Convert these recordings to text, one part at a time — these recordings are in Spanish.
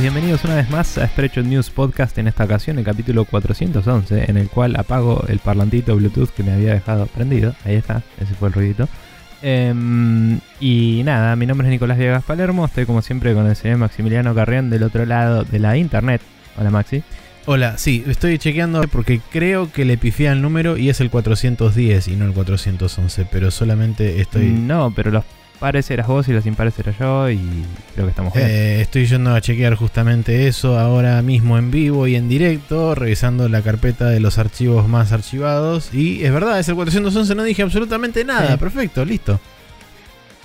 bienvenidos una vez más a Spreadshot News Podcast en esta ocasión, el capítulo 411, en el cual apago el parlantito Bluetooth que me había dejado prendido. Ahí está, ese fue el ruidito. Em, y nada, mi nombre es Nicolás Viegas Palermo, estoy como siempre con el señor Maximiliano Carrión del otro lado de la internet. Hola Maxi. Hola, sí, estoy chequeando porque creo que le pifié el número y es el 410 y no el 411, pero solamente estoy... No, pero los pares eras vos y los impares era yo y creo que estamos bien. Eh, estoy yendo a chequear justamente eso ahora mismo en vivo y en directo, revisando la carpeta de los archivos más archivados. Y es verdad, es el 411, no dije absolutamente nada. Sí. Perfecto, listo.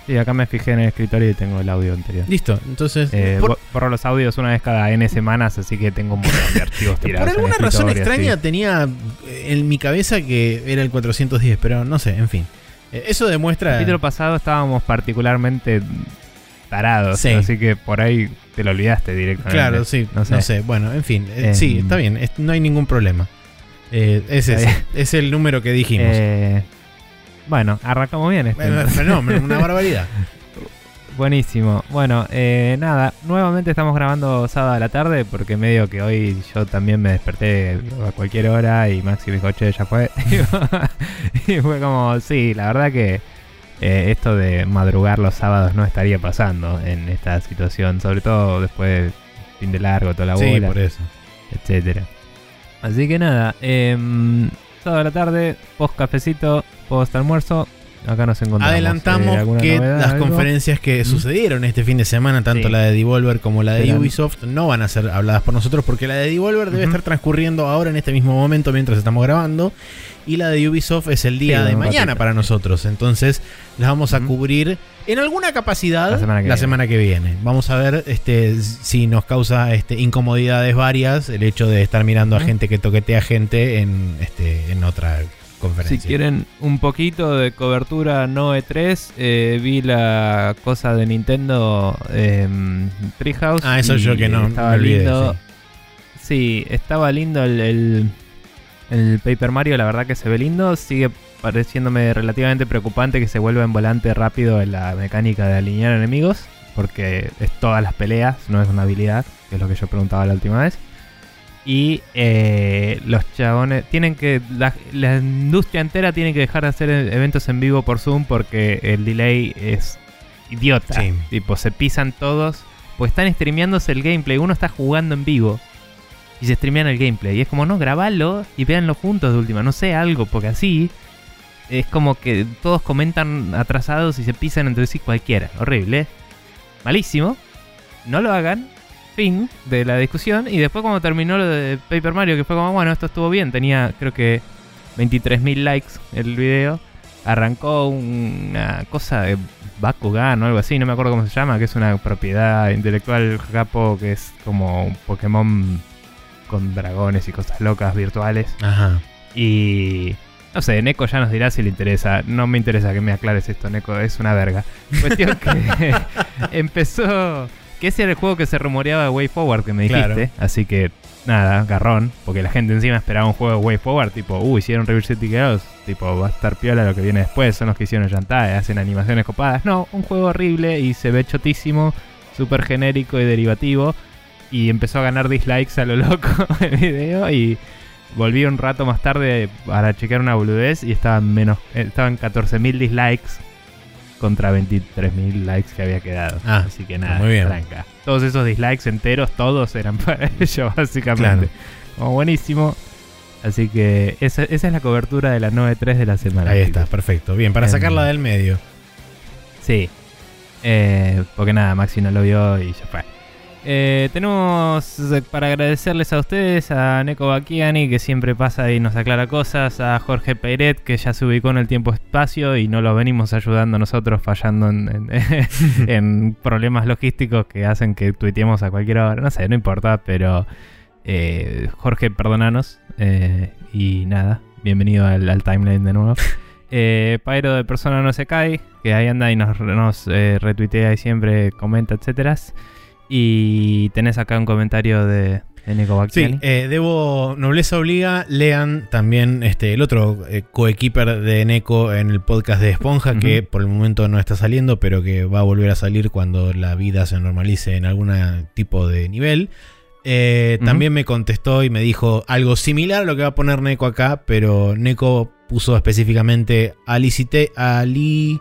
Sí, acá me fijé en el escritorio y tengo el audio anterior. Listo, entonces... Eh, por, borro los audios una vez cada N semanas, así que tengo un montón de archivos tirados. por en el alguna razón extraña tenía en mi cabeza que era el 410, pero no sé, en fin. Eh, Eso El demuestra... capítulo pasado estábamos particularmente tarados, Sí. así que por ahí te lo olvidaste directamente. Claro, sí, no no sé. Bueno, en fin, eh, Em, sí, está bien, es- no hay ningún problema. Eh, es, ese, es el número que dijimos. Eh, bueno, arrancamos bien. Este. Fenómeno, una barbaridad. Buenísimo. Bueno, eh, nada, nuevamente estamos grabando sábado a la tarde porque medio que hoy yo también me desperté a cualquier hora y Maxi me dijo, che, ya fue. y fue como, sí, la verdad que eh, esto de madrugar los sábados no estaría pasando en esta situación, sobre todo después del fin de largo, toda la sí, bola, por eso. etcétera. Así que nada, em, sábado a la tarde, post cafecito, post almuerzo. Acá nos encontramos. Adelantamos Eh, ¿alguna que novedad, las algo? conferencias que sucedieron este fin de semana, tanto Sí. la de Devolver como la de Ubisoft, no van a ser habladas por nosotros porque la de Devolver debe estar transcurriendo ahora en este mismo momento mientras estamos grabando y la de Ubisoft es el día Sí, de mañana ratito, para sí. nosotros. Entonces las vamos a cubrir en alguna capacidad La semana que viene. semana que viene. Vamos a ver este, si nos causa este, incomodidades varias el hecho de estar mirando a gente que toquetea gente en, este, en otra conferencia. Si quieren un poquito de cobertura no E3, eh, vi la cosa de Nintendo em, Treehouse. Ah, eso yo que no estaba me olvidé, lindo. sí. Sí, estaba lindo el, el, el Paper Mario, la verdad que se ve lindo. Sigue pareciéndome relativamente preocupante que se vuelva en volante rápido en la mecánica de alinear enemigos, porque es todas las peleas, no es una habilidad, que es lo que yo preguntaba la última vez. Y eh, los chabones tienen que. La, la industria entera tiene que dejar de hacer e- eventos en vivo por Zoom porque el delay es idiota. Sí. Tipo, se pisan todos. Pues están streameándose el gameplay. Uno está jugando en vivo y se streamean el gameplay. Y es como, no, grabalo y véanlo juntos de última. No sé, algo, porque así es como que todos comentan atrasados y se pisan entre sí cualquiera. Horrible. Malísimo. No lo hagan. Fin de la discusión. Y después cuando terminó lo de Paper Mario, que fue como, bueno, esto estuvo bien. Tenía creo que 23.000 likes el video. Arrancó una cosa de Bakugan o algo así, no me acuerdo cómo se llama, que es una propiedad intelectual japo que es como un Pokémon con dragones y cosas locas virtuales. Ajá. Y no sé, Neko ya nos dirá si le interesa. No me interesa que me aclares esto, Neko, es una verga. Cuestión que empezó. Que ese era el juego que se rumoreaba de Way Forward que me dijiste. Claro. Así que nada, garrón. Porque la gente encima esperaba un juego de Way Forward. Tipo, uh, hicieron River City Girls. Tipo, va a estar piola lo que viene después. Son los que hicieron Yantai, hacen animaciones copadas. No, un juego horrible y se ve chotísimo, súper genérico y derivativo. Y empezó a ganar dislikes a lo loco el video. Y volví un rato más tarde para chequear una boludez y estaban menos eh, estaban 14.000 dislikes contra 23.000 likes que había quedado. Ah, Así que nada, muy bien. tranca. Todos esos dislikes enteros, todos eran para ellos, básicamente. Claro. Como buenísimo. Así que esa, esa es la cobertura de la 9.3 de la semana. Ahí está, perfecto. Bien, para Em, sacarla del medio. Sí. Eh, porque nada, Maxi no lo vio y ya fue. Eh, tenemos eh, para agradecerles a ustedes, a Neko Bakiani, que siempre pasa y nos aclara cosas, a Jorge Peiret, que ya se ubicó en el tiempo-espacio y no lo venimos ayudando nosotros, fallando en, en- en problemas logísticos que hacen que tuiteemos a cualquier hora. No sé, no importa, pero eh, Jorge, perdonanos. eh, y nada, bienvenido al, al timeline de nuevo. Eh, Pyro de Persona No Se Cae, que ahí anda y nos, nos retuitea y siempre comenta, etcétera. Y tenés acá un comentario de, de Sí, Bacchiani. eh, debo, nobleza obliga, lean también este, el otro eh, coequiper de Neko en el podcast de Esponja, que por el momento no está saliendo, pero que va a volver a salir cuando la vida se normalice en algún tipo de nivel. Eh. También me contestó y me dijo algo similar a lo que va a poner Neko acá, pero Neko puso específicamente Alicite, Ali,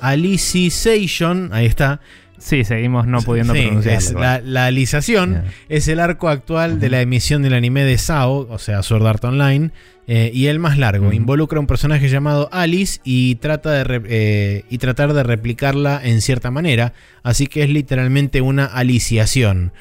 Alicization, ahí está. Sí, seguimos no pudiendo Sí, pronunciarlo. la, la es el arco actual de la emisión del anime de SAO, o sea, Sword Art Online, eh, y el más largo. Involucra a un personaje llamado Alice y, trata de eh, y tratar de replicarla en cierta manera, así que es literalmente una aliciación.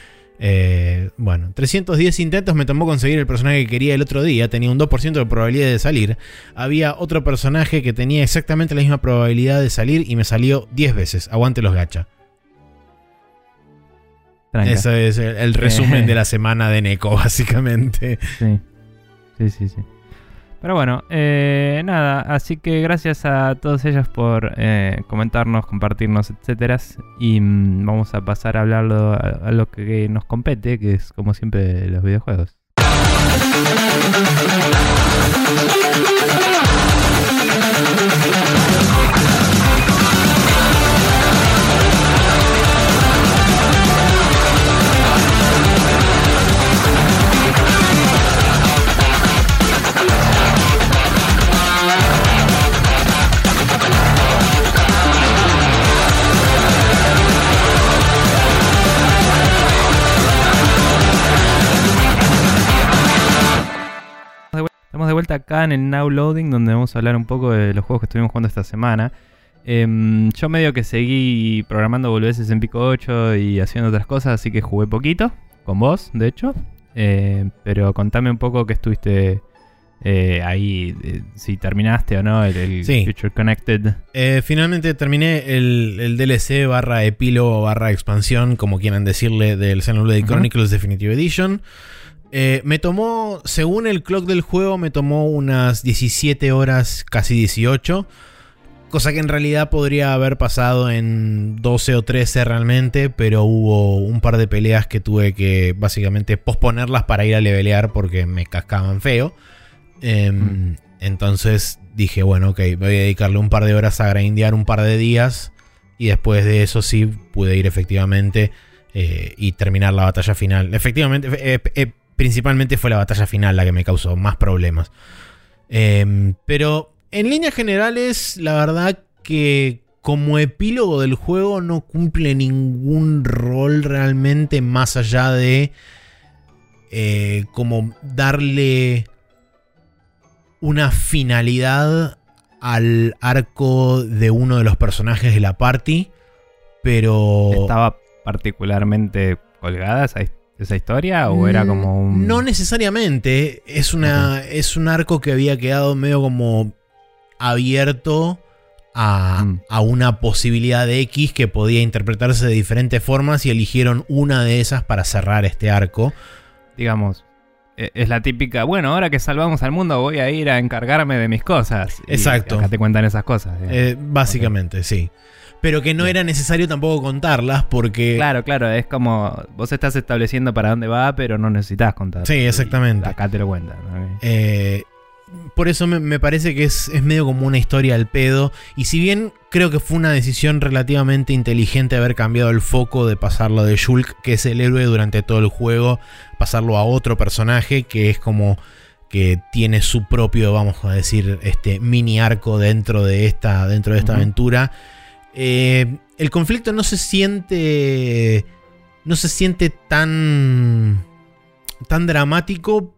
Eh, bueno, 310 intentos me tomó conseguir el personaje que quería el otro día, tenía un 2% de probabilidad de salir. Había otro personaje que tenía exactamente la misma probabilidad de salir y me salió 10 veces. Aguante los gacha. Tranca. Ese es el, el resumen de la semana de Neko, básicamente. Sí. Sí, sí, sí. Pero bueno, eh, nada, así que gracias a todos ellos por eh, comentarnos, compartirnos, etcétera. Y mm, vamos a pasar a hablarlo a, a lo que nos compete, que es como siempre los videojuegos. Vuelta acá en el Now Loading, donde vamos a hablar un poco de los juegos que estuvimos jugando esta semana. Em, yo medio que seguí programando boludeces en Pico 8 y haciendo otras cosas, así que jugué poquito, con vos, de hecho. Eh, pero contame un poco que estuviste eh, ahí, eh, si terminaste o no el, el Sí. Future Connected. Eh, finalmente terminé el, el DLC barra epílogo barra expansión, como quieran decirle, del Xenoblade Ujú. Chronicles Definitive Edition. Eh, me tomó, según el clock del juego, me tomó unas 17 horas, casi 18. Cosa que en realidad podría haber pasado en 12 o 13 realmente, pero hubo un par de peleas que tuve que básicamente posponerlas para ir a levelear porque me cascaban feo. Em, Mm. Entonces dije, bueno, ok, voy a dedicarle un par de horas a grindear un par de días. Y después de eso sí pude ir efectivamente eh, y terminar la batalla final. Efectivamente, eh, eh, principalmente fue la batalla final la que me causó más problemas. Em, pero en líneas generales, la verdad que como epílogo del juego no cumple ningún rol realmente más allá de eh, como darle una finalidad al arco de uno de los personajes de la party, pero... ¿Estaba particularmente colgada esa, his- esa historia o era como un... Mm, No necesariamente. Es, una, es un arco que había quedado medio como abierto a, Mm. a una posibilidad de X que podía interpretarse de diferentes formas y eligieron una de esas para cerrar este arco. digamos, e- es la típica, bueno, ahora que salvamos al mundo voy a ir a encargarme de mis cosas. Y Exacto. acá te cuentan esas cosas. Eh, básicamente, sí. Pero que no era necesario tampoco contarlas porque... claro, claro, es como vos estás estableciendo para dónde va, pero no necesitas contar. Sí, exactamente. Acá te lo cuentan. ¿no? Eh, por eso me, me parece que es, es medio como una historia al pedo. Y si bien creo que fue una decisión relativamente inteligente haber cambiado el foco de pasarlo de Shulk, que es el héroe durante todo el juego, pasarlo a otro personaje que es como que tiene su propio, vamos a decir, este mini arco dentro de esta, dentro de esta aventura. Eh, el conflicto no se siente. No se siente tan. tan dramático.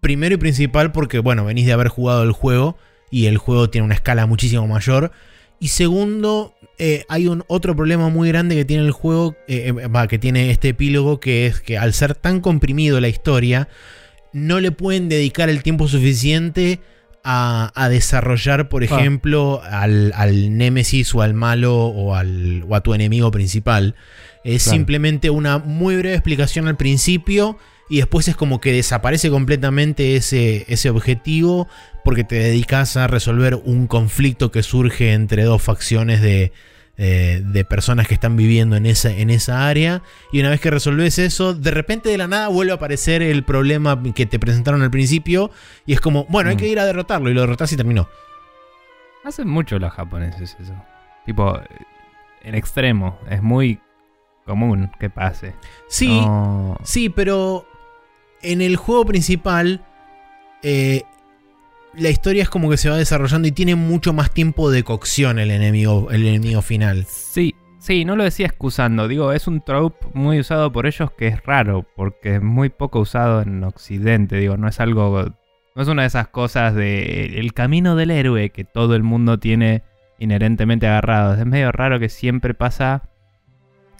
Primero y principal, porque, bueno, venís de haber jugado el juego. Y el juego tiene una escala muchísimo mayor. Y segundo, eh, hay un otro problema muy grande que tiene el juego. eh, que tiene este epílogo. Que es que al ser tan comprimido la historia. No le pueden dedicar el tiempo suficiente a, a desarrollar, por Ah. ejemplo, al, al némesis o al malo o, al, o a tu enemigo principal. Es Claro. simplemente una muy breve explicación al principio y después es como que desaparece completamente ese, ese objetivo porque te dedicas a resolver un conflicto que surge entre dos facciones de, eh, de personas que están viviendo en esa, en esa área. Y una vez que resolves eso, de repente de la nada vuelve a aparecer el problema que te presentaron al principio. Y es como, bueno, hay Mm. que ir a derrotarlo. Y lo derrotas y terminó. Hacen mucho los japoneses eso. Tipo, en extremo. Es muy común que pase. Sí, No- sí, pero en el juego principal. eh, la historia es como que se va desarrollando y tiene mucho más tiempo de cocción el enemigo, el enemigo final. Sí, sí, no lo decía excusando. Digo, es un trope muy usado por ellos que es raro, porque es muy poco usado en Occidente. Digo, no es algo. No es una de esas cosas de el camino del héroe que todo el mundo tiene inherentemente agarrado. Es medio raro que siempre pasa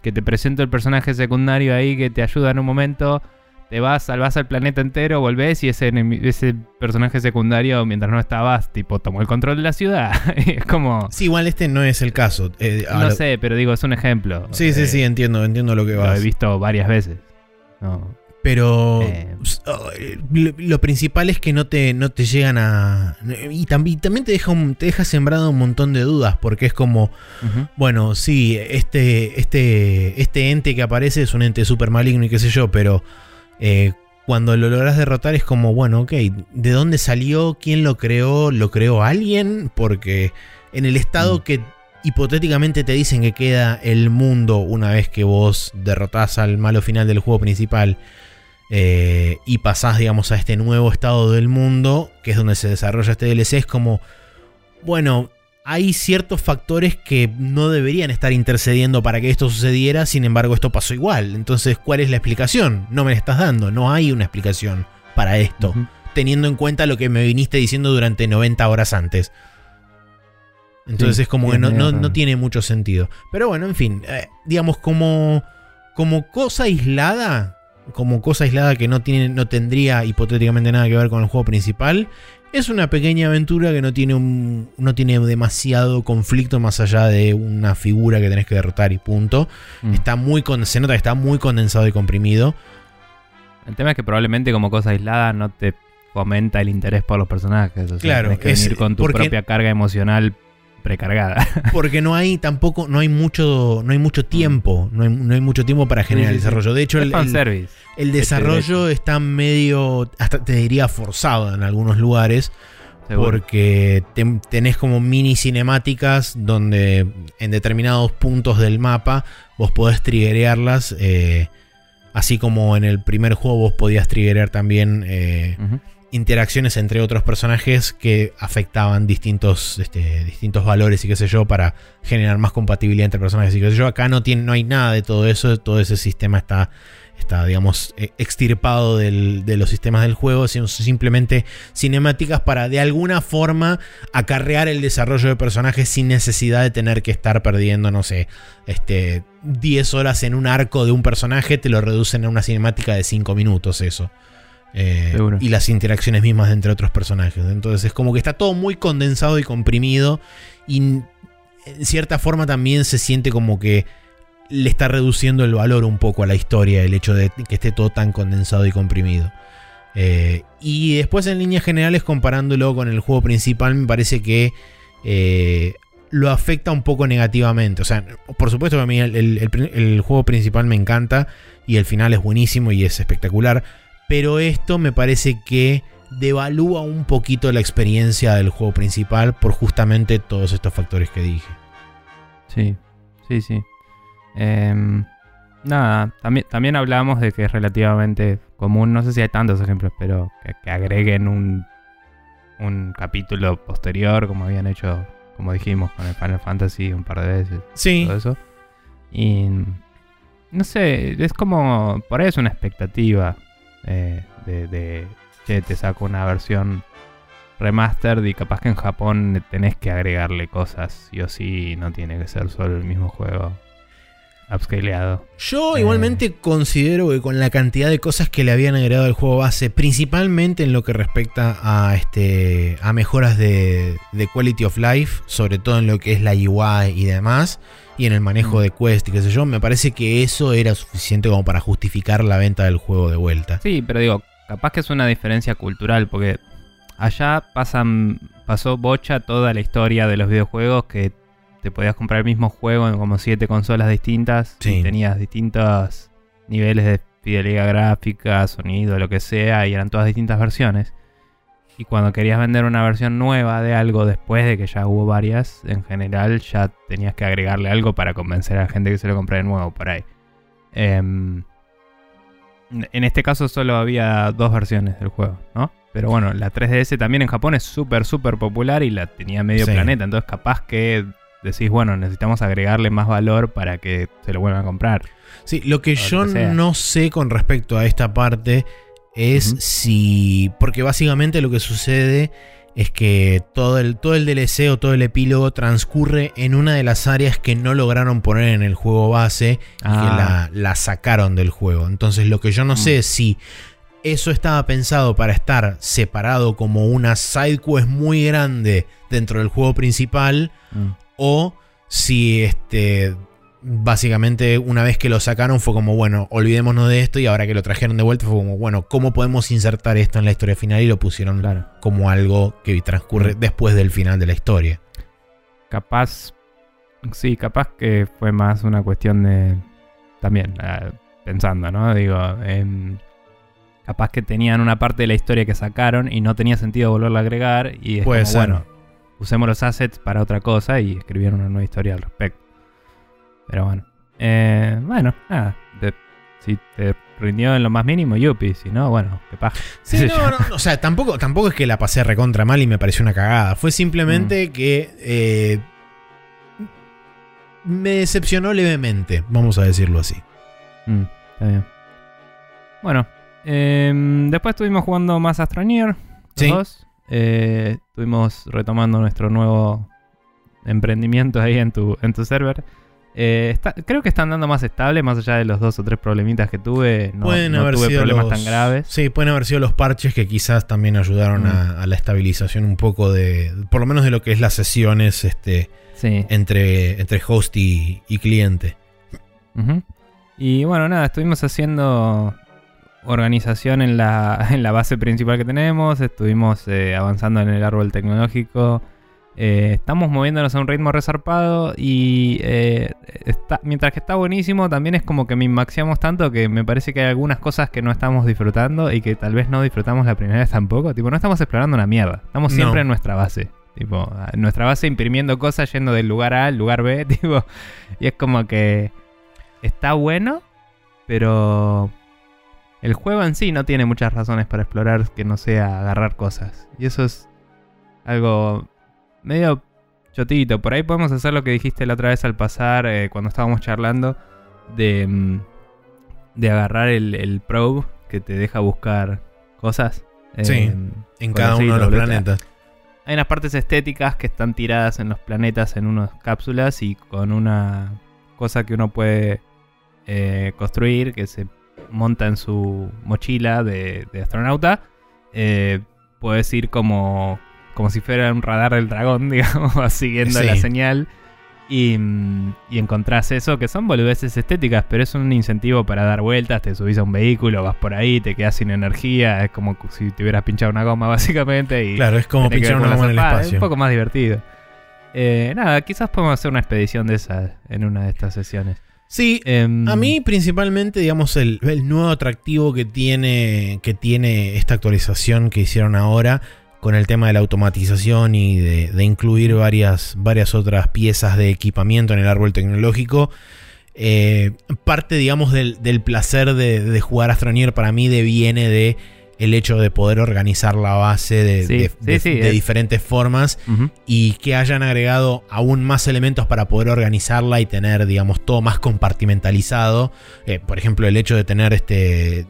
que te presento el personaje secundario ahí que te ayuda en un momento. Te vas, salvas al planeta entero, volvés y ese, ese personaje secundario, mientras no estabas, tipo, tomó el control de la ciudad. Es como. Sí, igual este no es el caso. eh, No lo- sé, pero digo, es un ejemplo. Sí, sí, Eh, sí, entiendo, entiendo lo que Lo vas. he visto varias veces. No. Pero Eh. oh, lo, lo principal es que no te, no te llegan a. Y, tam- y también te deja, un- te deja sembrado un montón de dudas, porque es como, bueno, sí, este, este, este ente que aparece es un ente súper maligno y qué sé yo, pero eh, cuando lo logras derrotar es como, bueno, ok, ¿de dónde salió? ¿Quién lo creó? ¿Lo creó alguien? Porque en el estado Mm. que hipotéticamente te dicen que queda el mundo una vez que vos derrotás al malo final del juego principal eh, y pasás, digamos, a este nuevo estado del mundo, que es donde se desarrolla este DLC, es como, bueno, hay ciertos factores que no deberían estar intercediendo para que esto sucediera, sin embargo esto pasó igual. Entonces, ¿cuál es la explicación? No me la estás dando, no hay una explicación para esto, teniendo en cuenta lo que me viniste diciendo durante 90 horas antes. Entonces Sí, es como que no, no- no tiene mucho sentido. Pero bueno, en fin, eh, digamos como, como cosa aislada, como cosa aislada que no, tiene, no tendría hipotéticamente nada que ver con el juego principal, es una pequeña aventura que no tiene, un, no tiene demasiado conflicto más allá de una figura que tenés que derrotar y punto. Mm. Está muy con- se nota que está muy condensado y comprimido. El tema es que probablemente como cosa aislada no te fomenta el interés por los personajes. O sea, Claro, tenés que es- venir con tu propia carga emocional precargada. Porque no hay tampoco, no hay mucho, no hay mucho tiempo. No hay, no hay mucho tiempo para generar Sí, el sí, sí. desarrollo. De hecho, el, el- el desarrollo está medio, hasta te diría forzado en algunos lugares. seguro. Porque te- tenés como mini cinemáticas donde en determinados puntos del mapa vos podés triggerearlas. eh, así como en el primer juego vos podías triggerear también eh. Interacciones entre otros personajes que afectaban distintos, este, distintos valores y qué sé yo para generar más compatibilidad entre personajes y qué sé yo. Acá no, tiene, no hay nada de todo eso, todo ese sistema está, está digamos, eh, extirpado del- de los sistemas del juego, sino simplemente cinemáticas para de alguna forma acarrear el desarrollo de personajes sin necesidad de tener que estar perdiendo, no sé, este, 10 horas en un arco de un personaje, te lo reducen a una cinemática de 5 minutos eso. Eh, y las interacciones mismas entre otros personajes. Entonces es como que está todo muy condensado y comprimido y en cierta forma también se siente como que le está reduciendo el valor un poco a la historia el hecho de que esté todo tan condensado y comprimido. Eh, y después en líneas generales comparándolo con el juego principal me parece que eh, lo afecta un poco negativamente. O sea, por supuesto que a mí el, el- el pri- el juego principal me encanta y el final es buenísimo y es espectacular. Pero esto me parece que devalúa un poquito la experiencia del juego principal por justamente todos estos factores que dije. Sí, sí, sí. Em, nada, también, también hablábamos de que es relativamente común, no sé si hay tantos ejemplos, pero que, que agreguen un, un capítulo posterior, como habían hecho, como dijimos, con el Final Fantasy un par de veces, Sí, todo eso. Y no sé, es como, por ahí es una expectativa eh, de, de, che, te saco una versión remastered y capaz que en Japón tenés que agregarle cosas sí o sí, no tiene que ser solo el mismo juego upscaleado. Yo Eh. igualmente considero que con la cantidad de cosas que le habían agregado al juego base, principalmente en lo que respecta a este a mejoras de, de quality of life, sobre todo en lo que es la UI y demás, y en el manejo Mm. de quest y qué sé yo, me parece que eso era suficiente como para justificar la venta del juego de vuelta. Sí, pero digo, capaz que es una diferencia cultural, porque allá pasan, pasó bocha toda la historia de los videojuegos que te podías comprar el mismo juego en como siete consolas distintas. Sí. Y tenías distintos niveles de fidelidad gráfica, sonido, lo que sea, y eran todas distintas versiones. Y cuando querías vender una versión nueva de algo después de que ya hubo varias, en general ya tenías que agregarle algo para convencer a la gente que se lo compre de nuevo por ahí. Em, en este caso solo había dos versiones del juego, ¿no? Pero bueno, la 3DS también en Japón es súper, súper popular y la tenía medio Sí. planeta. Entonces capaz que decís, bueno, necesitamos agregarle más valor para que se lo vuelvan a comprar. Sí, lo que O yo que no sé con respecto a esta parte es si. Porque básicamente lo que sucede es que todo el, todo el DLC o todo el epílogo transcurre en una de las áreas que no lograron poner en el juego base y que Ah. la, la sacaron del juego. Entonces lo que yo no Mm. sé es si eso estaba pensado para estar separado como una side quest muy grande dentro del juego principal Mm. o si este básicamente una vez que lo sacaron fue como bueno olvidémonos de esto y ahora que lo trajeron de vuelta fue como bueno cómo podemos insertar esto en la historia final y lo pusieron Claro. como algo que transcurre Mm. después del final de la historia Capaz. Sí, capaz que fue más una cuestión de. También, ah, pensando, ¿no? Digo, em, capaz que tenían una parte de la historia que sacaron y no tenía sentido volverla a agregar. Y es como, bueno, usemos los assets para otra cosa y escribieron una nueva historia al respecto. Pero bueno. Eh, bueno, nada. de- si te rindió en lo más mínimo, yupi. Si no, bueno, qué paja. Sí, Qué no, no, no, o sea, tampoco, tampoco es que la pasé recontra mal y me pareció una cagada. Fue Mm. simplemente que eh, me decepcionó levemente, vamos a decirlo así. Mm, está bien. Bueno, em, después estuvimos jugando más Astroneer. Sí. dos. Eh, estuvimos retomando nuestro nuevo emprendimiento ahí en tu, en tu server. Eh, está- creo que está andando más estable, más allá de los dos o tres problemitas que tuve. No, pueden no haber tuve sido problemas los- tan graves. Sí, pueden haber sido los parches que quizás también ayudaron Mm. a, a la estabilización un poco de, por lo menos de lo que es las sesiones este, Sí. entre, entre host y, y cliente. Y bueno, nada, estuvimos haciendo organización en la, en la base principal que tenemos, estuvimos eh, avanzando en el árbol tecnológico, eh, estamos moviéndonos a un ritmo resarpado y eh, está, mientras que está buenísimo, también es como que minmaxiamos tanto que me parece que hay algunas cosas que no estamos disfrutando y que tal vez no disfrutamos la primera vez tampoco. Tipo, no estamos explorando una mierda, estamos No. siempre en nuestra base. Tipo, en nuestra base imprimiendo cosas yendo del lugar A al lugar B, tipo, y es como que está bueno, pero el juego en sí no tiene muchas razones para explorar que no sea agarrar cosas. Y eso es algo medio chotito. Por ahí podemos hacer lo que dijiste la otra vez al pasar, eh, cuando estábamos charlando, de, mm, de agarrar el, el probe que te deja buscar cosas. Sí, en- En cada uno de los planetas. hay unas partes estéticas que están tiradas en los planetas en unas cápsulas y con una cosa que uno puede eh, construir que se monta en su mochila de, de astronauta. Eh, puedes ir como, como si fuera un radar del dragón, digamos, siguiendo Sí. la señal. Y, y encontrás eso, que son boludeces estéticas, pero es un incentivo para dar vueltas. Te subís a un vehículo, vas por ahí, te quedas sin energía. Es como si te hubieras pinchado una goma, básicamente. Y Claro, es como pinchar una goma en el zapada, Es espacio. un poco más divertido. Eh, nada, quizás podemos hacer una expedición de esas en una de estas sesiones. Sí, Em, A mí principalmente, digamos, el, el nuevo atractivo que tiene, que tiene esta actualización que hicieron ahora con el tema de la automatización y de, de incluir varias, varias otras piezas de equipamiento en el árbol tecnológico. eh, parte, digamos, del, del placer de, de jugar Astronier para mí deviene de el hecho de poder organizar la base de, Sí, de- sí, de- sí, de es- diferentes formas y que hayan agregado aún más elementos para poder organizarla y tener, digamos, todo más compartimentalizado. Eh, por ejemplo, el hecho de tener este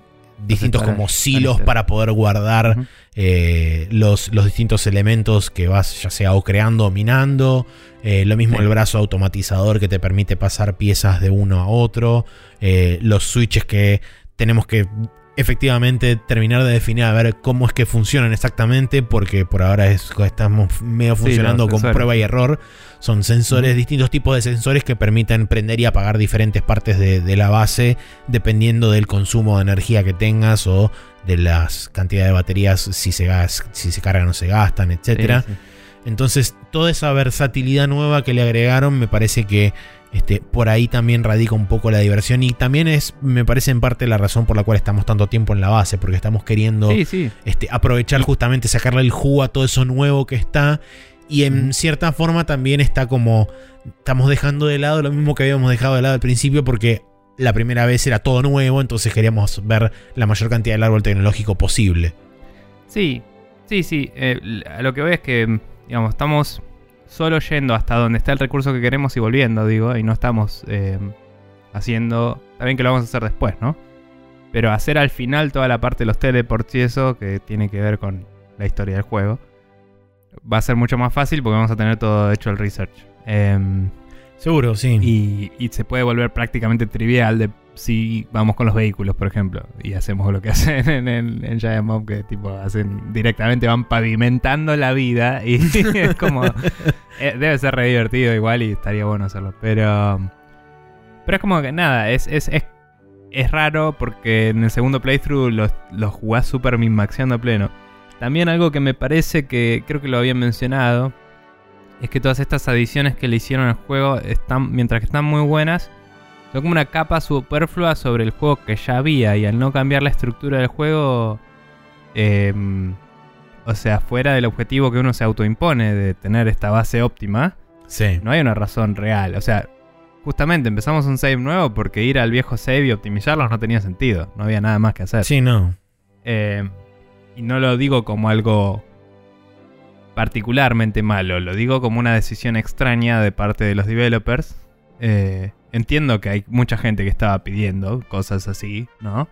distintos como silos para poder guardar eh, los, los distintos elementos que vas ya sea o creando o minando. Eh, lo mismo Sí. el brazo automatizador que te permite pasar piezas de uno a otro. Eh, los switches que tenemos que efectivamente terminar de definir a ver cómo es que funcionan exactamente, porque por ahora es, estamos medio funcionando con prueba y error. Son sensores, distintos tipos de sensores que permiten prender y apagar diferentes partes de, de la base, dependiendo del consumo de energía que tengas o de las cantidades de baterías, si se, gas, si se cargan o se gastan. Sí, sí. Entonces, toda esa versatilidad nueva que le agregaron, me parece que este, por ahí también radica un poco la diversión. Y también es, me parece en parte la razón por la cual estamos tanto tiempo en la base, porque estamos queriendo Sí, sí. este, aprovechar justamente, sacarle el jugo a todo eso nuevo que está. Y en cierta forma también está como. Estamos dejando de lado lo mismo que habíamos dejado de lado al principio, porque la primera vez era todo nuevo, entonces queríamos ver la mayor cantidad del árbol tecnológico posible. Sí, sí, sí. Eh, lo que voy es que, digamos, estamos solo yendo hasta donde está el recurso que queremos y volviendo, digo, y no estamos eh, haciendo... Bien que lo vamos a hacer después, ¿no? Pero hacer al final toda la parte de los teleports y eso, que tiene que ver con la historia del juego, va a ser mucho más fácil porque vamos a tener todo hecho el research. Em, Seguro, sí. y, se puede volver prácticamente trivial de si vamos con los vehículos, por ejemplo, y hacemos lo que hacen en, en, en Giant Bomb, que tipo hacen directamente van pavimentando la vida y es como eh, debe ser re divertido igual y estaría bueno hacerlo, pero pero es como que nada, es es, es, es raro porque en el segundo playthrough los, los jugás super min-maxeando a pleno. También algo que me parece que creo que lo habían mencionado es que todas estas adiciones que le hicieron al juego están, mientras que están muy buenas, son como una capa superflua sobre el juego que ya había y al no cambiar la estructura del juego, eh, o sea, fuera del objetivo que uno se autoimpone de tener esta base óptima, sí. no hay una razón real. O sea, justamente empezamos un save nuevo porque ir al viejo save y optimizarlos no tenía sentido, no había nada más que hacer. Sí, no. Eh, y no lo digo como algo particularmente malo, lo digo como una decisión extraña de parte de los developers. Eh, entiendo que hay mucha gente que estaba pidiendo cosas así, ¿no?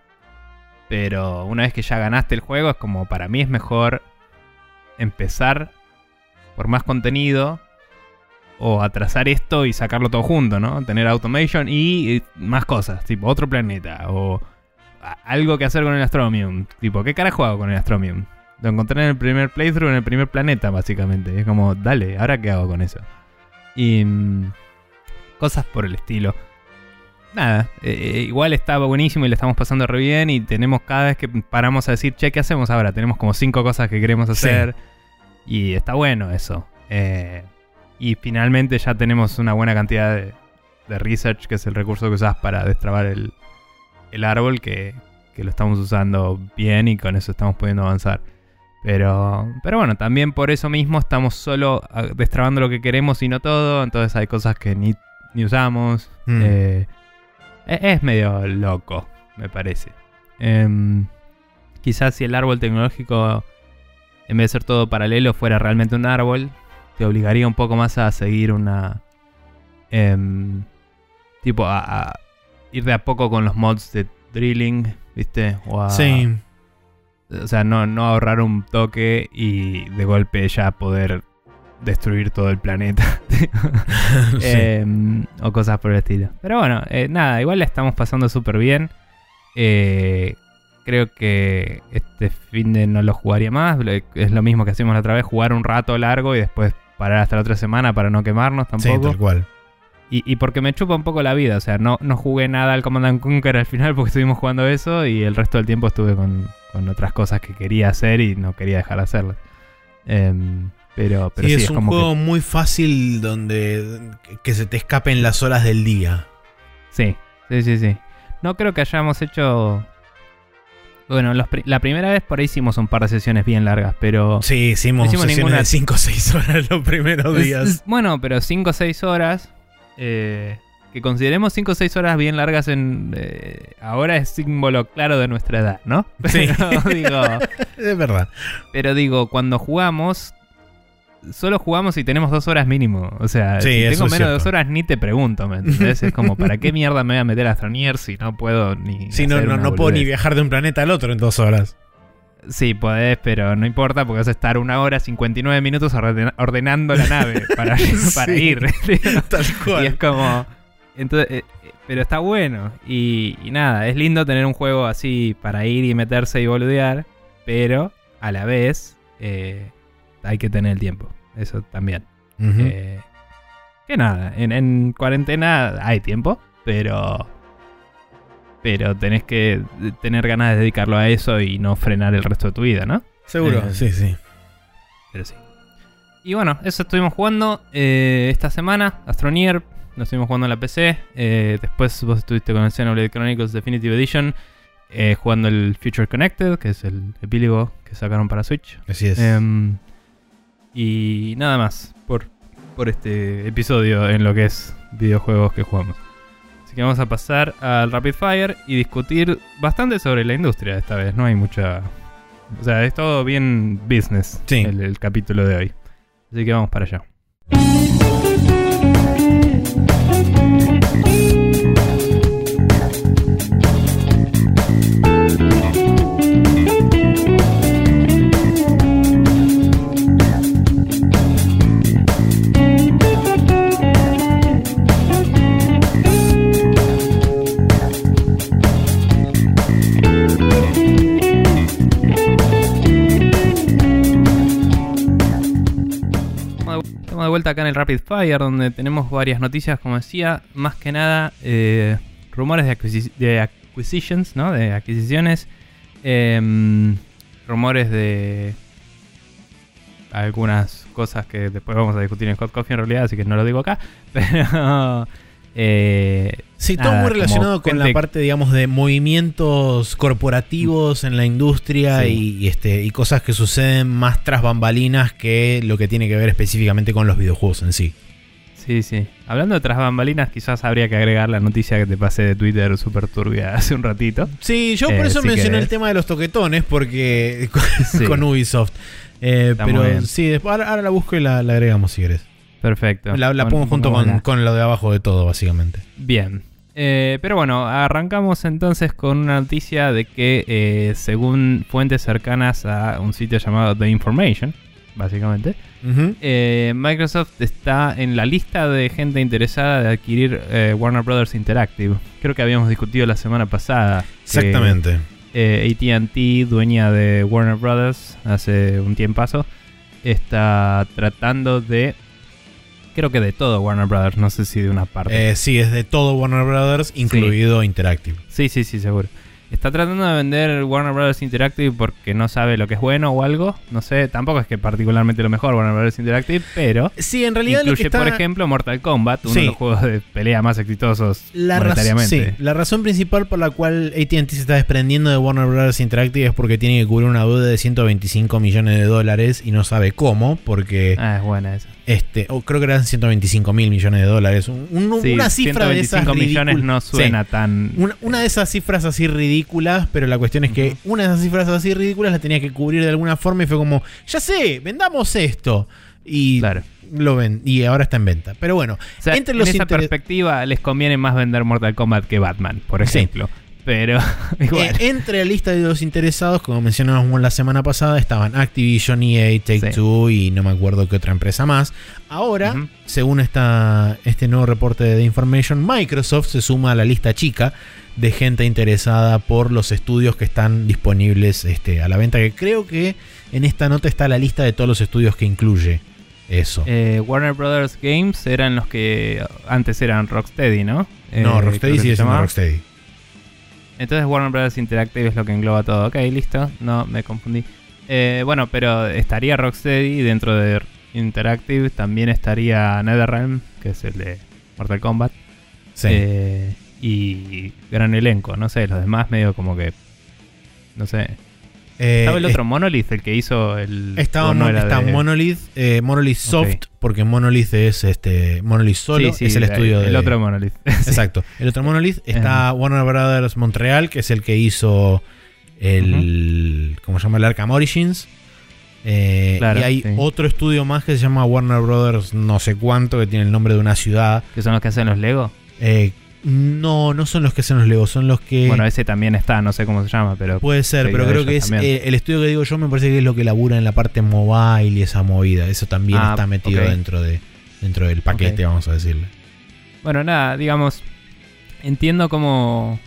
Pero una vez que ya ganaste el juego, es como para mí es mejor empezar por más contenido o atrasar esto y sacarlo todo junto, ¿no? Tener automation y más cosas, tipo otro planeta o algo que hacer con el Astromium. Tipo, ¿qué carajo hago con el Astromium? Lo encontré en el primer playthrough, en el primer planeta, básicamente. Es como, dale, ¿ahora qué hago con eso? Y. mm, cosas por el estilo. Nada, eh, igual estaba buenísimo y le estamos pasando re bien. Y tenemos cada vez que paramos a decir, che, ¿qué hacemos ahora? Tenemos como cinco cosas que queremos Sí. hacer. Y está bueno eso. Eh, y finalmente ya tenemos una buena cantidad de, de research, que es el recurso que usas para destrabar el, el árbol, que, que lo estamos usando bien y con eso estamos pudiendo avanzar. Pero, pero bueno, también por eso mismo estamos solo ah, destrabando lo que queremos y no todo. Entonces hay cosas que ni, ni usamos. Mm. Eh, e- es medio loco, me parece. Em, quizás si el árbol tecnológico, en vez de ser todo paralelo, fuera realmente un árbol, te obligaría un poco más a seguir una... em, tipo, a, a ir de a poco con los mods de drilling, ¿viste? O a, Sí. O sea, no, no ahorrar un toque y de golpe ya poder destruir todo el planeta. Sí. Eh, o cosas por el estilo. Pero bueno, eh, nada, igual la estamos pasando súper bien. Eh, creo que este fin de no lo jugaría más. Es lo mismo que hacíamos la otra vez, jugar un rato largo y después parar hasta la otra semana para no quemarnos Sí, tampoco. tal cual. Y, y porque me chupa un poco la vida, o sea, no, no jugué nada al Command and Conquer al final porque estuvimos jugando eso y el resto del tiempo estuve con, con otras cosas que quería hacer y no quería dejar de hacerlas. Em, pero, pero sí, sí, es, es, un como juego muy fácil donde que se te escapen las horas del día. Sí, sí, sí, sí. No creo que hayamos hecho... Bueno, los pri- la primera vez por ahí hicimos un par de sesiones bien largas, pero... Sí, hicimos, No hicimos sesiones ninguna- de 5 o 6 horas los primeros Es- días. es- bueno, pero 5 o 6 horas. Eh, que consideremos 5 o 6 horas bien largas en. eh, ahora es símbolo claro de nuestra edad, ¿no? Sí. Pero digo, Es verdad. pero digo, cuando jugamos. Solo jugamos y tenemos dos horas mínimo. O sea, Sí, si tengo menos de dos horas ni te pregunto, ¿me entendés? Es como, ¿para qué mierda me voy a meter a Astroneer si no puedo ni. Sí, no, no, no puedo ni viajar de un planeta al otro en dos horas. Sí, podés, pero no importa porque vas a estar una hora 59 minutos orden- ordenando la nave para, para Sí. ir. Tal Y es como. Entonces, eh, eh, pero está bueno. Y, y nada, es lindo tener un juego así para ir y meterse y boludear. Pero a la vez eh, hay que tener el tiempo. Eso también. Eh, que nada, en, en cuarentena hay tiempo, pero. Pero tenés que tener ganas de dedicarlo a eso y no frenar el resto de tu vida, ¿no? Seguro, eh, sí, sí. Pero sí. Y bueno, eso estuvimos jugando eh, esta semana. Astronier, lo estuvimos jugando en la PC. Eh, después vos estuviste con el Xenoblade Chronicles Definitive Edition. jugando el Future Connected, que es el epílogo que sacaron para Switch. Así es. Em, y nada más por, por este episodio en lo que es videojuegos que jugamos. Así que vamos a pasar al Rapid Fire y discutir bastante sobre la industria esta vez. No hay mucha. O sea, es todo bien business Sí. el, el capítulo de hoy. Así que vamos para allá. Acá en el Rapid Fire, donde tenemos varias noticias, como decía, más que nada eh, rumores de, adquisi- de acquisitions, ¿no? De adquisiciones, em, rumores de algunas cosas que después vamos a discutir en Hot Coffee en realidad, así que no lo digo acá, pero... eh, Sí, todo nada, muy como relacionado con la parte, digamos, de movimientos corporativos en la industria Sí. y, y, este, y cosas que suceden más tras bambalinas que lo que tiene que ver específicamente con los videojuegos en sí. Sí, sí. Hablando de tras bambalinas, quizás habría que agregar la noticia que te pasé de Twitter super turbia hace un ratito. Sí, yo por Eh, eso si mencioné querés. el tema de los toquetones, porque Sí. con Ubisoft. Eh, muy pero bien. sí, después, ahora, ahora la busco y la, la agregamos si querés. Perfecto. La, pongo junto con, con lo de abajo de todo, básicamente. Bien. Eh, pero bueno, arrancamos entonces con una noticia de que eh, según fuentes cercanas a un sitio llamado The Information, básicamente, eh, Microsoft está en la lista de gente interesada de adquirir Warner Brothers Interactive. Creo que habíamos discutido la semana pasada. Exactamente. ATT, dueña de Warner Brothers hace un tiempazo, está tratando de... Creo que de todo Warner Brothers, no sé si de una parte. Eh, sí, es de todo Warner Brothers, incluido Interactive. Sí, sí, sí, seguro. Está tratando de vender Warner Brothers Interactive porque no sabe lo que es bueno o algo. No sé, tampoco es que particularmente lo mejor Warner Brothers Interactive, pero Sí, en realidad lo incluye, que está... por ejemplo, Mortal Kombat, uno Sí. de los juegos de pelea más exitosos La, monetariamente. sí, la razón principal por la cual ATT se está desprendiendo de Warner Bros. Interactive es porque tiene que cubrir una deuda de 125 millones de dólares y no sabe cómo, porque Ah, es buena esa. Este, o creo que eran 125 mil millones de dólares. Un- un- Sí, una cifra de esas 125 millones no Sí. suena tan... Una, una de esas cifras así ridículas, pero la cuestión es que una de esas cifras así ridículas la tenía que cubrir de alguna forma y fue como, ya sé, vendamos esto. Y Claro. lo ven, y ahora está en venta. Pero bueno, O sea, entre en los esa inter- perspectiva les conviene más vender Mortal Kombat que Batman, por Sí. Pero igual. Eh, entre la lista de los interesados, como mencionamos la semana pasada, estaban Activision, EA, Take Sí. Two y no me acuerdo qué otra empresa más. Ahora, según esta, este nuevo reporte de The Information, Microsoft se suma a la lista chica de gente interesada por los estudios que están disponibles este, a la venta. Que creo que en esta nota está la lista de todos los estudios que incluye eso. Eh, Warner Brothers Games eran los que antes eran Rocksteady, ¿no? Eh, no, creo Rocksteady sigue se siendo. Rocksteady. Entonces Warner Brothers Interactive es lo que engloba todo. Ok, listo. No, me confundí. Eh, bueno, pero estaría Rocksteady dentro de Interactive. También estaría NetherRealm, que es el de Mortal Kombat. Sí. Eh, y gran elenco, no sé, los demás medio como que... No sé. Eh, Estaba el otro Monolith, el que hizo el... Estaba no está de- Monolith, eh, Monolith Soft, porque Monolith es este Monolith solo, Sí, sí, es el estudio el de otro Monolith. Exacto. El otro Monolith está Warner Brothers Montreal, que es el que hizo el ¿cómo se llama? El Arkham Origins. Eh, Claro, y hay sí. otro estudio más que se llama Warner Brothers no sé cuánto, que tiene el nombre de una ciudad. Que son los que hacen los Lego. Eh, no, no son los que hacen los Legos, son los que... Bueno, ese también está, no sé cómo se llama, pero... Puede ser, pero creo que es eh, el estudio que digo yo me parece que es lo que labura en la parte mobile y esa movida. Eso también Ah, está metido dentro de dentro del paquete, vamos a decirle. Bueno, nada, digamos, entiendo cómo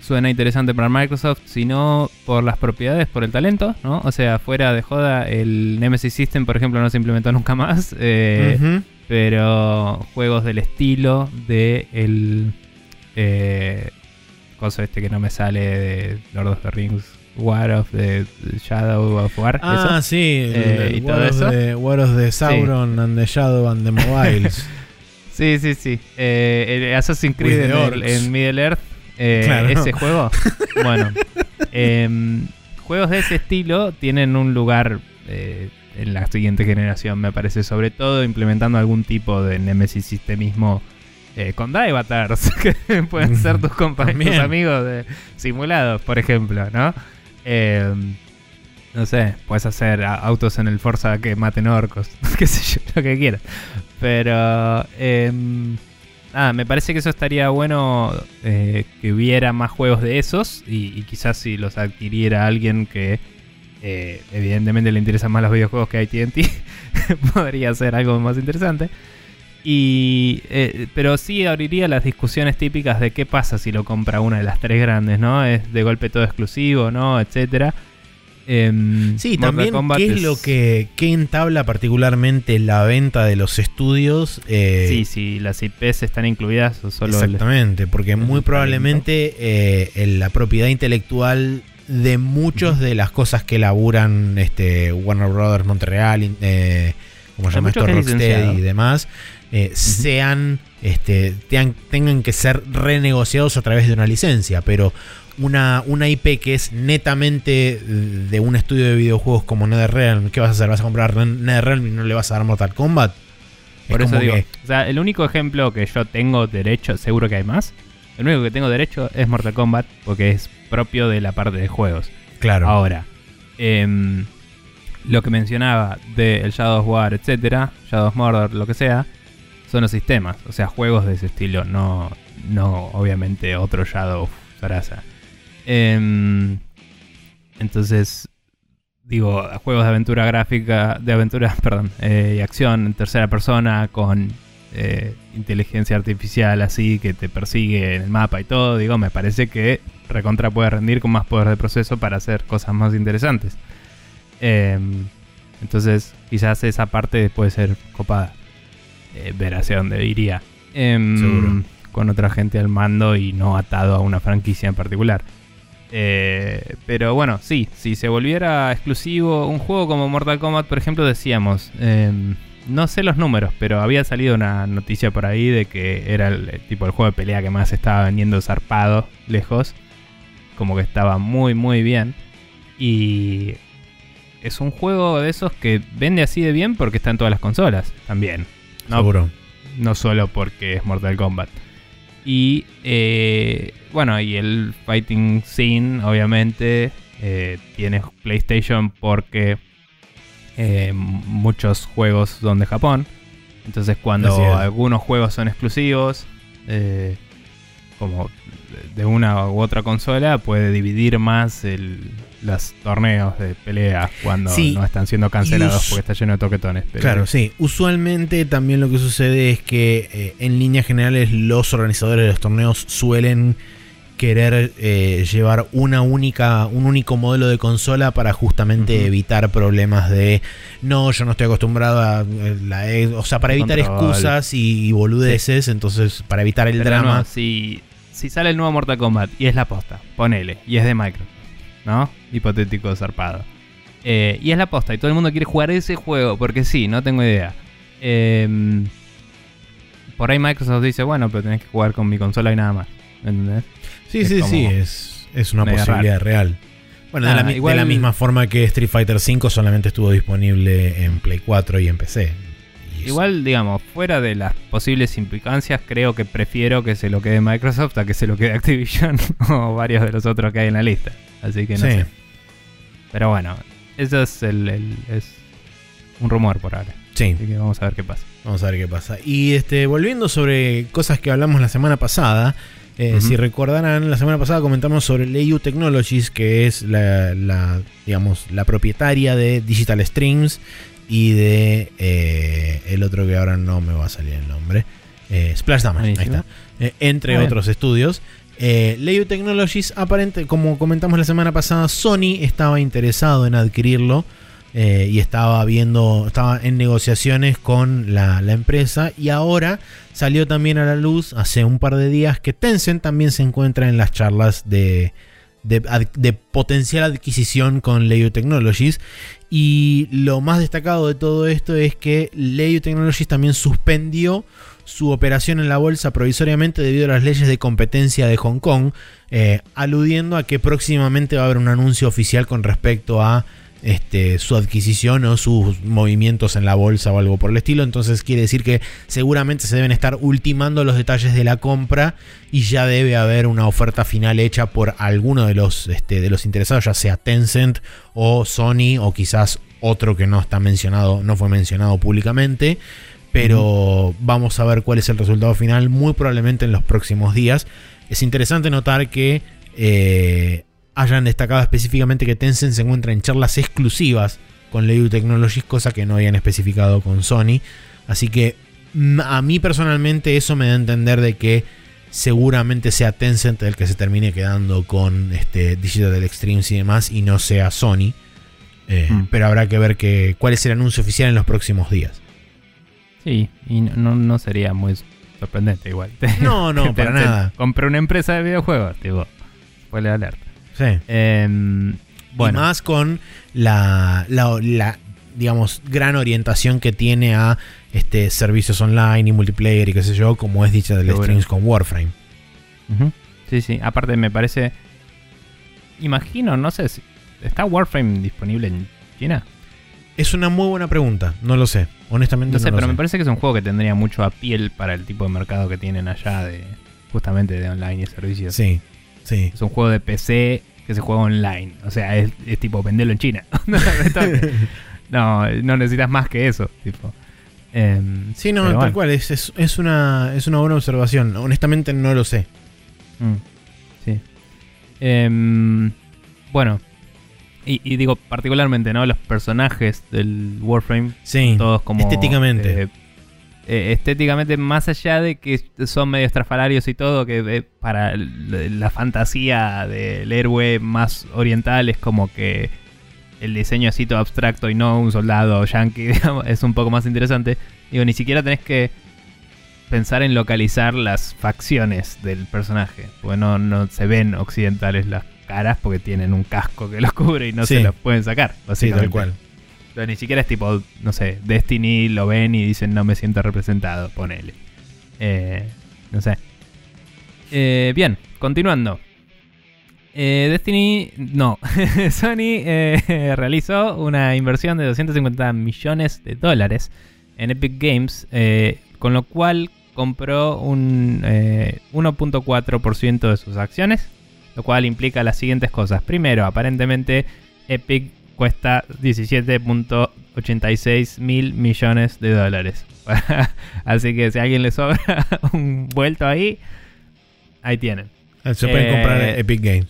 suena interesante para Microsoft, si no por las propiedades, por el talento, ¿no? O sea, fuera de joda, el Nemesis System, por ejemplo, no se implementó nunca más, eh, pero juegos del estilo de el... Eh, cosa este que no me sale de Lord of the Rings, War of the Shadow of War. Ah, eso. sí. Eh, y todo War, of eso. the, War of the Sauron and the Shadow and the Mobiles. Sí, sí, sí. Eh, el Assassin's Creed en Middle Earth. eh, Claro. Ese juego. bueno. em, juegos de ese estilo tienen un lugar eh, en la siguiente generación, me parece. Sobre todo implementando algún tipo de Nemesis sistemismo eh, con Divatars, que pueden ser tus compañeros, tus amigos de simulados, por ejemplo, ¿no? Em, no sé, puedes hacer autos en el Forza que maten orcos, qué sé yo, lo que quieras. Pero, em, nada, me parece que eso estaría bueno eh, que hubiera más juegos de esos y, y quizás si los adquiriera alguien que eh, evidentemente le interesan más los videojuegos que AT&T, podría ser algo más interesante. Y, eh, pero sí abriría las discusiones típicas de qué pasa si lo compra una de las tres grandes, ¿no? Es de golpe todo exclusivo, ¿no? Etcétera. Em, Sí, también Kombat qué es, lo que qué entabla particularmente la venta de los estudios. eh, Sí, sí, las IPs están incluidas o solo el- exactamente, porque muy probablemente eh, la propiedad intelectual de muchos Ujú. de las cosas que laburan este, Warner Brothers Montreal, eh, como se llama esto, Rocksteady y demás, eh, sean, este, tean- tengan que ser renegociados a través de una licencia, pero una, una IP que es netamente de un estudio de videojuegos como NetherRealm, ¿qué vas a hacer? ¿Vas a comprar NetherRealm y no le vas a dar Mortal Kombat? Es Por eso digo, que- o sea, el único ejemplo que yo tengo derecho, seguro que hay más. El único que tengo derecho es Mortal Kombat porque es propio de la parte de juegos. claro. Ahora, em, lo que mencionaba de el Shadow of War, etcétera, Shadow of Mordor, lo que sea, son los sistemas, o sea, juegos de ese estilo, no, no obviamente otro Shadow Sarasa. Em, entonces, digo, juegos de aventura gráfica, de aventura, perdón, eh, y acción en tercera persona con eh, inteligencia artificial así que te persigue en el mapa y todo, digo, me parece que recontra puede rendir con más poder de proceso para hacer cosas más interesantes. Em, entonces, quizás esa parte puede ser copada. Eh, ver hacia dónde iría. Em, Seguro. Con otra gente al mando y no atado a una franquicia en particular. Eh, pero bueno, sí, si se volviera exclusivo, un juego como Mortal Kombat, por ejemplo, decíamos, em, no sé los números, pero había salido una noticia por ahí de que era el, el tipo el juego de pelea que más estaba vendiendo zarpado, lejos, como que estaba muy, muy bien. Y es un juego de esos que vende así de bien porque está en todas las consolas también. No, Seguro. no solo porque es Mortal Kombat. Y eh, bueno, y el fighting scene, obviamente, eh, tiene PlayStation porque eh, muchos juegos son de Japón. Entonces, cuando algunos juegos son exclusivos, eh, como de una u otra consola, puede dividir más el, los torneos de pelea cuando Sí, no están siendo cancelados porque está lleno de toquetones. pero- Claro, sí. Usualmente también lo que sucede es que eh, en líneas generales los organizadores de los torneos suelen querer eh, llevar una única, un único modelo de consola para justamente evitar problemas de no, yo no estoy acostumbrado a la e-", o sea, para evitar control. excusas y, y boludeces, entonces para evitar el Pero drama. no, si, si sale el nuevo Mortal Kombat y es la posta, ponele, y es de Microsoft, ¿no? Hipotético zarpado. Eh, y es la posta, y todo el mundo quiere jugar ese juego, porque sí, no tengo idea. Em, por ahí Microsoft dice, bueno, pero tenés que jugar con mi consola y nada más. ¿Entendés? Sí, Es sí, sí, es, es una posibilidad real. Bueno, de, la, Ah, de la misma forma que Street Fighter V solamente estuvo disponible en Play 4 y en PC. Igual, digamos, fuera de las posibles implicancias, creo que prefiero que se lo quede Microsoft a que se lo quede Activision o varios de los otros que hay en la lista. Así que no Sí. sé. Pero bueno, eso es, el, el- es un rumor por ahora. Sí, Así que vamos a ver qué pasa. vamos a ver qué pasa. Y este, volviendo sobre cosas que hablamos la semana pasada, eh, si recordarán, la semana pasada comentamos sobre EU Technologies, que es la, la, digamos, la propietaria de Digital Streams y de eh, el otro que ahora no me va a salir el nombre, eh, Splash Damage, ahí está. Eh, entre Ah, bien. otros estudios. Eh, Technologies, aparente, como comentamos la semana pasada, Sony estaba interesado en adquirirlo eh, y estaba viendo, estaba en negociaciones con la, la empresa y ahora salió también a la luz hace un par de días que Tencent también se encuentra en las charlas de, de, potencial adquisición con Leo Technologies. Y lo más destacado de todo esto es que Leo Technologies también suspendió su operación en la bolsa provisoriamente debido a las leyes de competencia de Hong Kong, eh, aludiendo a que próximamente va a haber un anuncio oficial con respecto a este, su adquisición o sus movimientos en la bolsa o algo por el estilo. Entonces quiere decir que seguramente se deben estar ultimando los detalles de la compra y ya debe haber una oferta final hecha por alguno de los, este, de los interesados, ya sea Tencent o Sony o quizás otro que no está mencionado, no fue mencionado públicamente. Pero vamos a ver cuál es el resultado final, muy probablemente en los próximos días. Es interesante notar que eh, hayan destacado específicamente que Tencent se encuentra en charlas exclusivas con Leo Technologies, cosa que no habían especificado con Sony. Así que mm, a mí personalmente eso me da a entender de que seguramente sea Tencent el que se termine quedando con este Digital Extremes y demás y no sea Sony. Eh, Mm. Pero habrá que ver que, cuál es el anuncio oficial en los próximos días. Sí, y no, no, sería muy sorprendente igual. No, no, para nada. Compré una empresa de videojuegos, tipo. Spoiler alerta. Sí. Em, bueno, Y más con la, la- la, digamos, gran orientación que tiene a este, servicios online y multiplayer y qué sé yo, como es Digital Seguro. Extremes con Warframe. Sí, sí. Aparte me parece... Imagino, no sé si... ¿Está Warframe disponible en China? Es una muy buena pregunta, no lo sé. Honestamente No no, sé, lo pero sé. me parece que es un juego que tendría mucho a piel para el tipo de mercado que tienen allá de... Justamente de online y servicios. Sí, sí. Es un juego de PC que se juega online. O sea, es, es tipo venderlo en China. no, no necesitas más que eso. Tipo. Em, Sí, no, tal bueno. cual, es, es, es una, es una buena observación. Honestamente no lo sé. Mm, sí. Em, bueno. Y, y digo, particularmente, ¿no? Los personajes del Warframe, Sí, todos como... estéticamente. eh, eh, estéticamente, más allá de que son medio estrafalarios y todo, que eh, para la fantasía del héroe más oriental es como que el diseño así todo abstracto y no un soldado yankee, digamos, es un poco más interesante. Digo, ni siquiera tenés que pensar en localizar las facciones del personaje, porque no, no se ven occidentales las caras porque tienen un casco que los cubre y no Sí. se los pueden sacar. sí, tal cual. Ni siquiera es tipo, no sé, Destiny lo ven y dicen no me siento representado, ponele. Eh, no sé. Eh, bien, continuando. Eh, Destiny, no. Sony realizó una inversión de 250 millones de dólares en Epic Games, con lo cual compró un eh, 1.4% de sus acciones, lo cual implica las siguientes cosas. Primero, aparentemente Epic cuesta 17.86 mil millones de dólares. Así que si a alguien le sobra un vuelto ahí, ahí tienen. Se pueden Eh, comprar en Epic Games.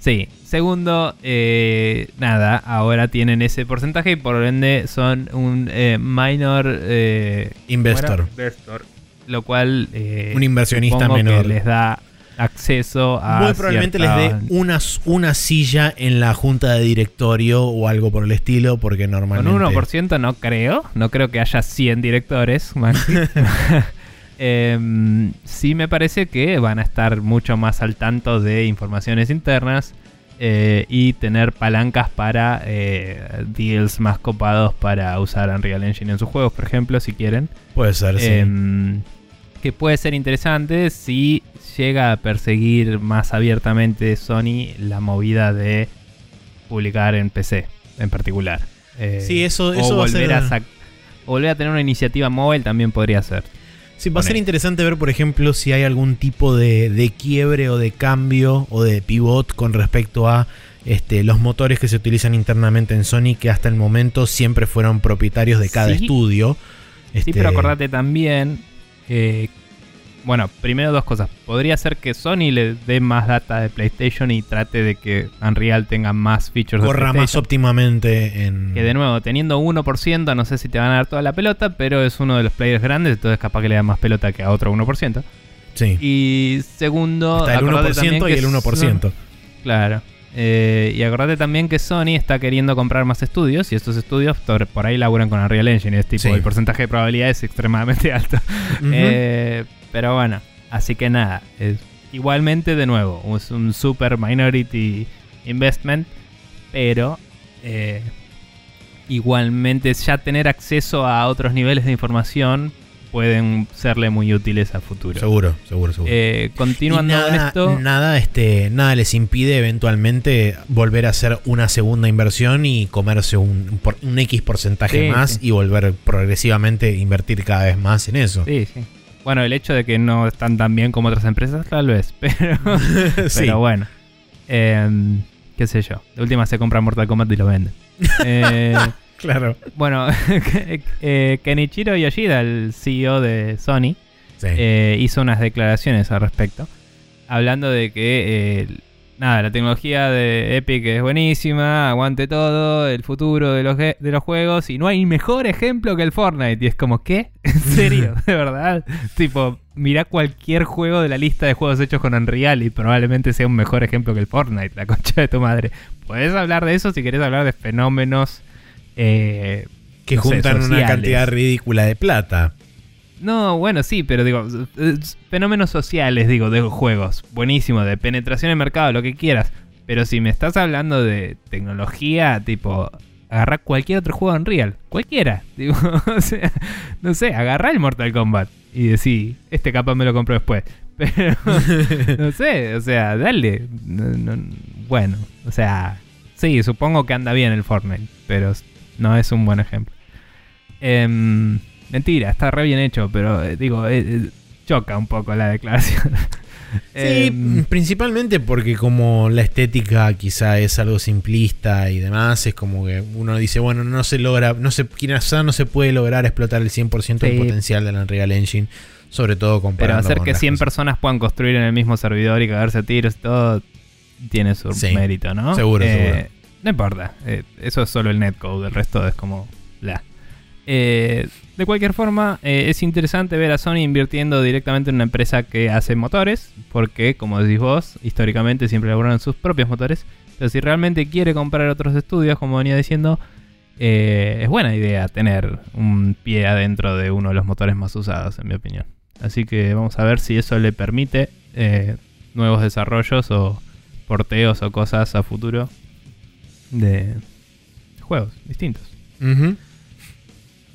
Sí. Segundo, eh, nada, ahora tienen ese porcentaje y por ende son un eh, minor eh, Investor. Investor, Lo cual eh, Un inversionista supongo que menor. les da acceso a Muy probablemente les dé una, una silla en la junta de directorio o algo por el estilo, porque Con normalmente. un 1% no creo. No creo que haya 100 directores, Maxi. Em, sí me parece que van a estar mucho más al tanto de informaciones internas eh, y tener palancas para eh, deals más copados para usar Unreal Engine en sus juegos, por ejemplo, si quieren. Puede ser, sí. Em, que puede ser interesante si llega a perseguir más abiertamente Sony la movida de publicar en PC en particular. Eh, Sí, eso- o eso va a ser- a volver a tener una iniciativa móvil también podría ser. Sí, va a ser interesante ver, por ejemplo, si hay algún tipo de, de quiebre o de cambio o de pivot con respecto a este, los motores que se utilizan internamente en Sony, que hasta el momento siempre fueron propietarios de cada Sí. estudio. Sí, Este, pero acordate también que, bueno, primero dos cosas. Podría ser que Sony le dé más data de PlayStation y trate de que Unreal tenga más features de corra más óptimamente en. Que de nuevo, teniendo 1%, no sé si te van a dar toda la pelota, pero es uno de los players grandes, entonces capaz que le da más pelota que a otro 1%. Sí. Y segundo, Está el acordate 1% también y el 1%. Son- claro. Eh, y acordate también que Sony está queriendo comprar más estudios y estos estudios por, ahí laburan con Unreal Engine. Es tipo, Sí. el porcentaje de probabilidad es extremadamente alto. Eh, pero bueno, así que nada, es igualmente, de nuevo, es un super minority investment, pero eh, igualmente ya tener acceso a otros niveles de información pueden serle muy útiles a futuro. Seguro, seguro, seguro. Eh, continuando nada, con esto, Nada, este, nada les impide eventualmente volver a hacer una segunda inversión y comerse un, por- un X porcentaje Sí, más sí. y volver progresivamente a invertir cada vez más en eso. sí, sí. Bueno, el hecho de que no están tan bien como otras empresas, tal vez, pero, Sí. pero bueno. Em, qué sé yo. De última se compra Mortal Kombat y lo venden. Eh, Claro. bueno, eh, Kenichiro Yoshida, el CEO de Sony, Sí. eh, hizo unas declaraciones al respecto, hablando de que eh, nada, la tecnología de Epic es buenísima, aguante todo, el futuro de los, de los juegos y no hay mejor ejemplo que el Fortnite. Y es como, ¿qué? ¿En serio? ¿De verdad? tipo, mirá cualquier juego de la lista de juegos hechos con Unreal y probablemente sea un mejor ejemplo que el Fortnite, la concha de tu madre. Podés hablar de eso si querés hablar de fenómenos. Eh, que no sé, juntan una cantidad ridícula de plata. No, bueno, sí, pero digo, fenómenos sociales, digo, de juegos. Buenísimo, de penetración en mercado, lo que quieras. Pero si me estás hablando de tecnología, tipo, agarra cualquier otro juego en Real. Cualquiera. Digo, o sea, no sé, agarra el Mortal Kombat y decí, este capa me lo compro después. Pero, no sé, o sea, dale. No- no- bueno, o sea, sí, supongo que anda bien el Fortnite, pero no es un buen ejemplo. Em, mentira, está re bien hecho, pero eh, digo, eh, eh, choca un poco la declaración. Sí, Em, principalmente porque como la estética quizá es algo simplista y demás, es como que uno dice, bueno, no se logra, no se, quizá no se puede lograr explotar el 100% del Sí. potencial de la Unreal Engine, sobre todo pero comparando hacer que las 100 cosas. personas puedan construir en el mismo servidor y cagarse a tiros y todo, tiene su Sí, mérito, ¿no? seguro, seguro. No importa, eh, eso es solo el netcode, el resto es como la. Eh, de cualquier forma, eh, es interesante ver a Sony invirtiendo directamente en una empresa que hace motores, porque, como decís vos, históricamente siempre elaboraron sus propios motores. Pero si realmente quiere comprar otros estudios, como venía diciendo, es buena idea tener un pie adentro de uno de los motores más usados, en mi opinión. Así que vamos a ver si eso le permite nuevos desarrollos o porteos o cosas a futuro de juegos distintos.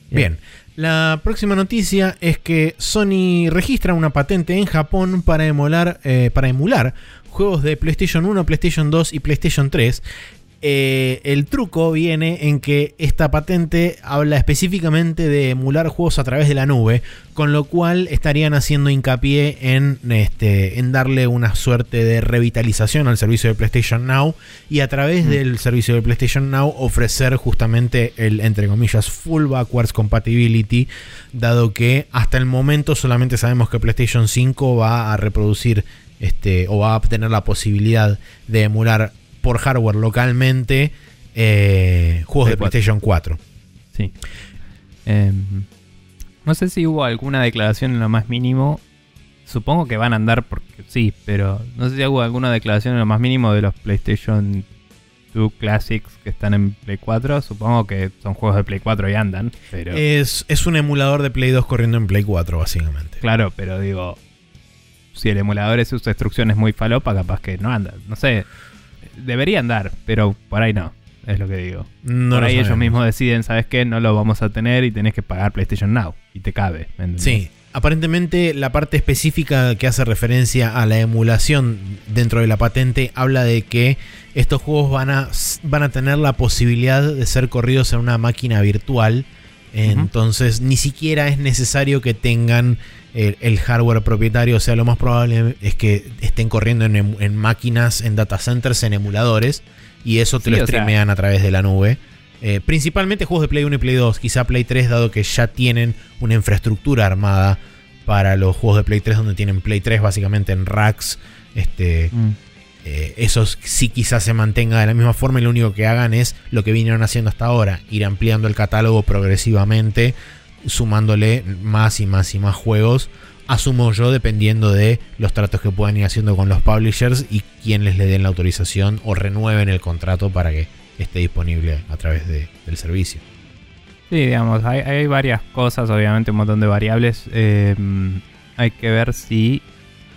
Bien. La próxima noticia es que Sony registra una patente en Japón para emular, eh, para emular juegos de PlayStation 1, PlayStation 2 y PlayStation 3. Eh, el truco viene en que esta patente habla específicamente de emular juegos a través de la nube, con lo cual estarían haciendo hincapié en, este, en darle una suerte de revitalización al servicio de PlayStation Now y a través Mm. del servicio de PlayStation Now ofrecer justamente el, entre comillas, full backwards compatibility, dado que hasta el momento solamente sabemos que PlayStation 5 va a reproducir este, o va a obtener la posibilidad de emular por hardware localmente eh, juegos de Play 4. PlayStation 4. Sí. Em, no sé si hubo alguna declaración en lo más mínimo. Supongo que van a andar porque sí, pero no sé si hubo alguna declaración en lo más mínimo de los PlayStation 2 Classics que están en Play 4. Supongo que son juegos de Play 4 y andan, pero Es, es un emulador de Play 2 corriendo en Play 4, básicamente. claro, pero digo, si el emulador es sus instrucciones muy falopa, capaz que no anda. No sé, debería andar, pero por ahí no, es lo que digo. No por ahí ellos mismos deciden, ¿sabes qué? No lo vamos a tener y tenés que pagar PlayStation Now. Y te cabe. Sí, aparentemente la parte específica que hace referencia a la emulación dentro de la patente habla de que estos juegos van a, van a tener la posibilidad de ser corridos en una máquina virtual. Entonces ni siquiera es necesario que tengan el, el hardware propietario. O sea, lo más probable es que estén corriendo en, en máquinas, en data centers, en emuladores. Y eso te Sí, lo sea- streamean a través de la nube. Eh, principalmente juegos de Play 1 y Play 2, quizá Play 3, dado que ya tienen una infraestructura armada para los juegos de Play 3, donde tienen Play 3 básicamente en racks. Este, Mm. eh, esos sí quizás se mantenga de la misma forma y lo único que hagan es lo que vinieron haciendo hasta ahora, ir ampliando el catálogo progresivamente, sumándole más y más y más juegos. Asumo yo dependiendo de los tratos que puedan ir haciendo con los publishers y quienes les den la autorización o renueven el contrato para que esté disponible a través de- del servicio. Sí, digamos, hay, hay varias cosas, obviamente un montón de variables. Eh, hay que ver si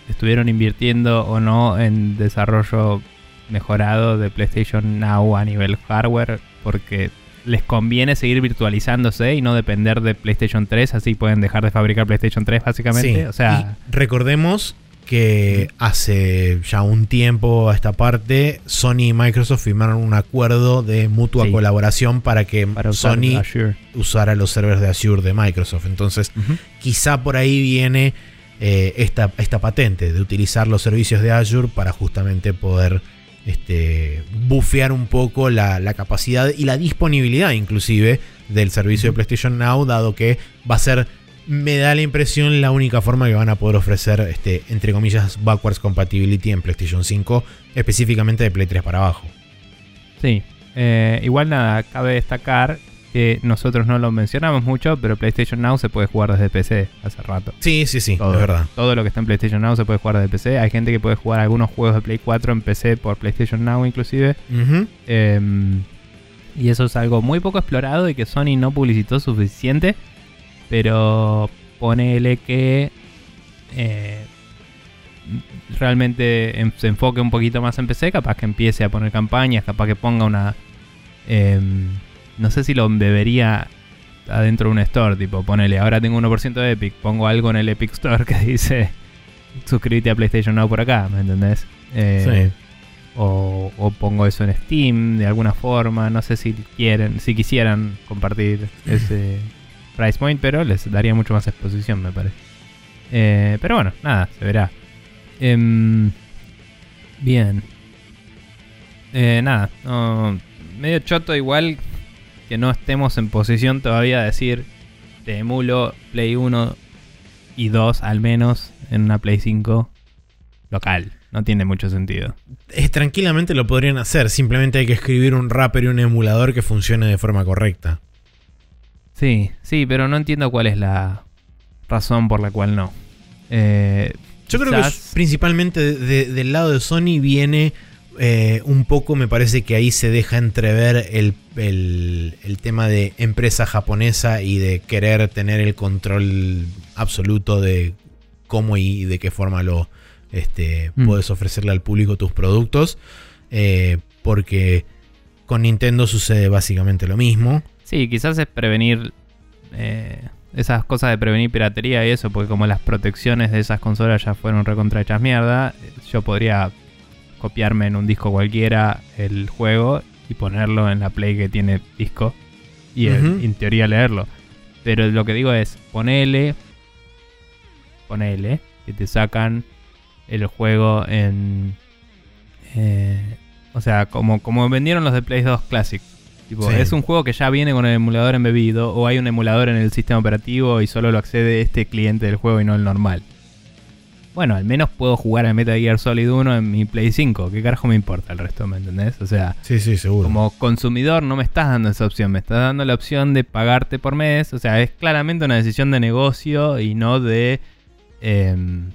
estuvieron invirtiendo o no en desarrollo mejorado de PlayStation Now a nivel hardware, porque les conviene seguir virtualizándose y no depender de PlayStation 3, así pueden dejar de fabricar PlayStation 3 básicamente. Sí, O sea, y recordemos que hace ya un tiempo a esta parte, Sony y Microsoft firmaron un acuerdo de mutua Sí. colaboración para que para Sony Azure. usara los servers de Azure de Microsoft. Entonces, quizá por ahí viene eh, esta, esta patente de utilizar los servicios de Azure para justamente poder este, bufear un poco la, la capacidad y la disponibilidad inclusive del servicio de PlayStation Now, dado que va a ser, me da la impresión, la única forma que van a poder ofrecer, este, entre comillas, backwards compatibility en PlayStation 5, específicamente de Play 3 para abajo. Sí. Eh, igual nada, cabe destacar que nosotros no lo mencionamos mucho, pero PlayStation Now se puede jugar desde PC hace rato. Sí, sí, sí, Todo, es verdad. todo lo que está en PlayStation Now se puede jugar desde PC. Hay gente que puede jugar algunos juegos de Play 4 en PC por PlayStation Now inclusive. Em, y eso es algo muy poco explorado y que Sony no publicitó suficiente. Pero ponele que eh, realmente se enfoque un poquito más en PC. Capaz que empiece a poner campañas, capaz que ponga una... em, no sé si lo embebería adentro de un store. Tipo, ponele, ahora tengo 1% de Epic. Pongo algo en el Epic Store que dice... Suscríbete a PlayStation Now por acá, ¿me entendés? Eh, Sí. o, o pongo eso en Steam de alguna forma. No sé si quieren, si quisieran compartir ese price point, pero les daría mucho más exposición, me parece. Eh, pero bueno, nada, se verá. Em, bien. Eh, nada, no, medio choto igual que no estemos en posición todavía de decir te emulo Play 1 y 2 al menos en una Play 5 local. No tiene mucho sentido. Es, tranquilamente lo podrían hacer, simplemente hay que escribir un wrapper y un emulador que funcione de forma correcta. Sí, sí, pero no entiendo cuál es la razón por la cual no. Eh, Yo creo que quizás- principalmente de- de- del lado de Sony viene eh, un poco, me parece que ahí se deja entrever el, el- el tema de empresa japonesa y de querer tener el control absoluto de cómo y de qué forma lo este, Mm. puedes ofrecerle al público tus productos. eh, porque con Nintendo sucede básicamente lo mismo. Sí, quizás es prevenir eh, esas cosas de prevenir piratería y eso, porque como las protecciones de esas consolas ya fueron recontra hechas mierda, yo podría copiarme en un disco cualquiera el juego y ponerlo en la Play que tiene disco y eh, en teoría leerlo. Pero lo que digo es, ponele, ponele, que te sacan el juego en... eh, o sea, como, como vendieron los de Play 2 Classic. Tipo, Sí. es un juego que ya viene con el emulador embebido o hay un emulador en el sistema operativo y solo lo accede este cliente del juego y no el normal. Bueno, al menos puedo jugar a Metal Gear Solid 1 en mi Play 5. ¿Qué carajo me importa el resto, me entendés? O sea, Sí, sí, seguro. como consumidor no me estás dando esa opción, me estás dando la opción de pagarte por mes. O sea, es claramente una decisión de negocio y no de em,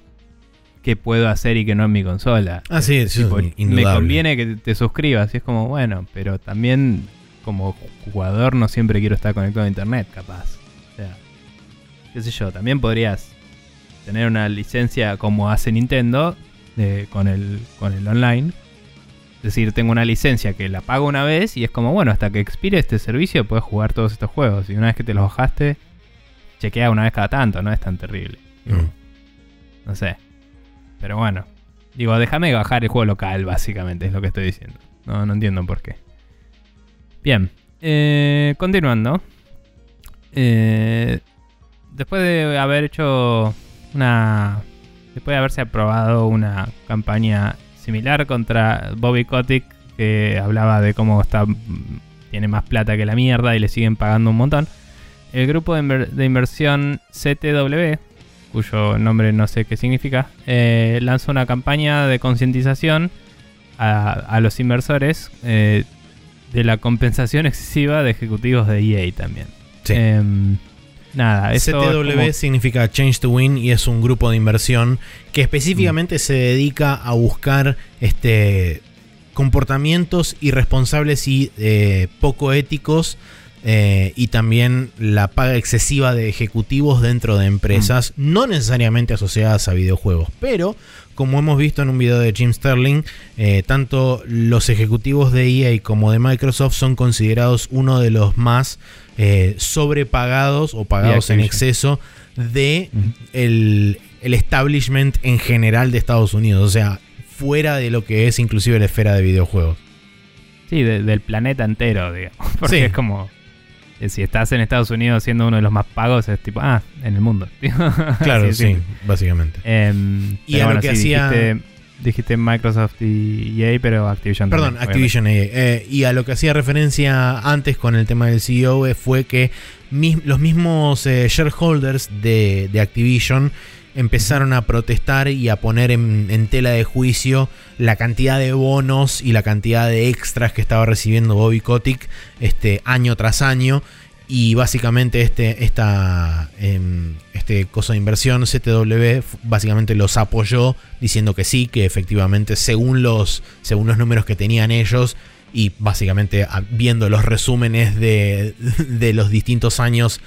qué puedo hacer y qué no en mi consola. Ah, sí, sí, Tipo, es me indudable. conviene que te suscribas y es como, bueno, pero también como jugador no siempre quiero estar conectado a internet, capaz. O sea, qué sé yo, también podrías tener una licencia como hace Nintendo de- con, el, con el online. Es decir, tengo una licencia que la pago una vez y es como, bueno, hasta que expire este servicio puedes jugar todos estos juegos. Y una vez que te los bajaste, chequea una vez cada tanto, no es tan terrible. Mm. No sé. Pero bueno. Digo, déjame bajar el juego local, básicamente, es lo que estoy diciendo. No, no entiendo por qué. Bien. eh, continuando. Eh, después de haber hecho una... Después de haberse aprobado una campaña similar contra Bobby Kotick, que hablaba de cómo está tiene más plata que la mierda y le siguen pagando un montón. El grupo de, inver- de inversión CTW, cuyo nombre no sé qué significa, eh, lanzó una campaña de concientización a, a los inversores eh, de la compensación excesiva de ejecutivos de EA también. Sí. Em, nada, CTW como- significa Change to Win y es un grupo de inversión que específicamente se dedica a buscar este comportamientos irresponsables y eh, poco éticos eh, y también la paga excesiva de ejecutivos dentro de empresas, no necesariamente asociadas a videojuegos, pero como hemos visto en un video de Jim Sterling, eh, tanto los ejecutivos de EA como de Microsoft son considerados uno de los más eh, sobrepagados o pagados en exceso de el, el establishment en general de Estados Unidos, o sea, fuera de lo que es inclusive la esfera de videojuegos. Sí, de- del planeta entero, digamos. Porque Sí. es como. Eh, Si estás en Estados Unidos siendo uno de los más pagos, es tipo, ah, en el mundo. Claro, sí, básicamente. Em, Y a lo que sí, hacía- Dijiste, dijiste Microsoft y EA, pero Activision Perdón, también, Activision EA. Eh, y a lo que hacía referencia antes con el tema del CEO eh, fue que mis- los mismos eh, shareholders de, de Activision empezaron a protestar y a poner en, tela de juicio la cantidad de bonos y la cantidad de extras que estaba recibiendo Bobby Kotick este, año tras año. Y básicamente este, esta, em, este coso de inversión, CTW, básicamente los apoyó diciendo que sí, que efectivamente según los, según los números que tenían ellos y básicamente a- viendo los resúmenes de, de los distintos años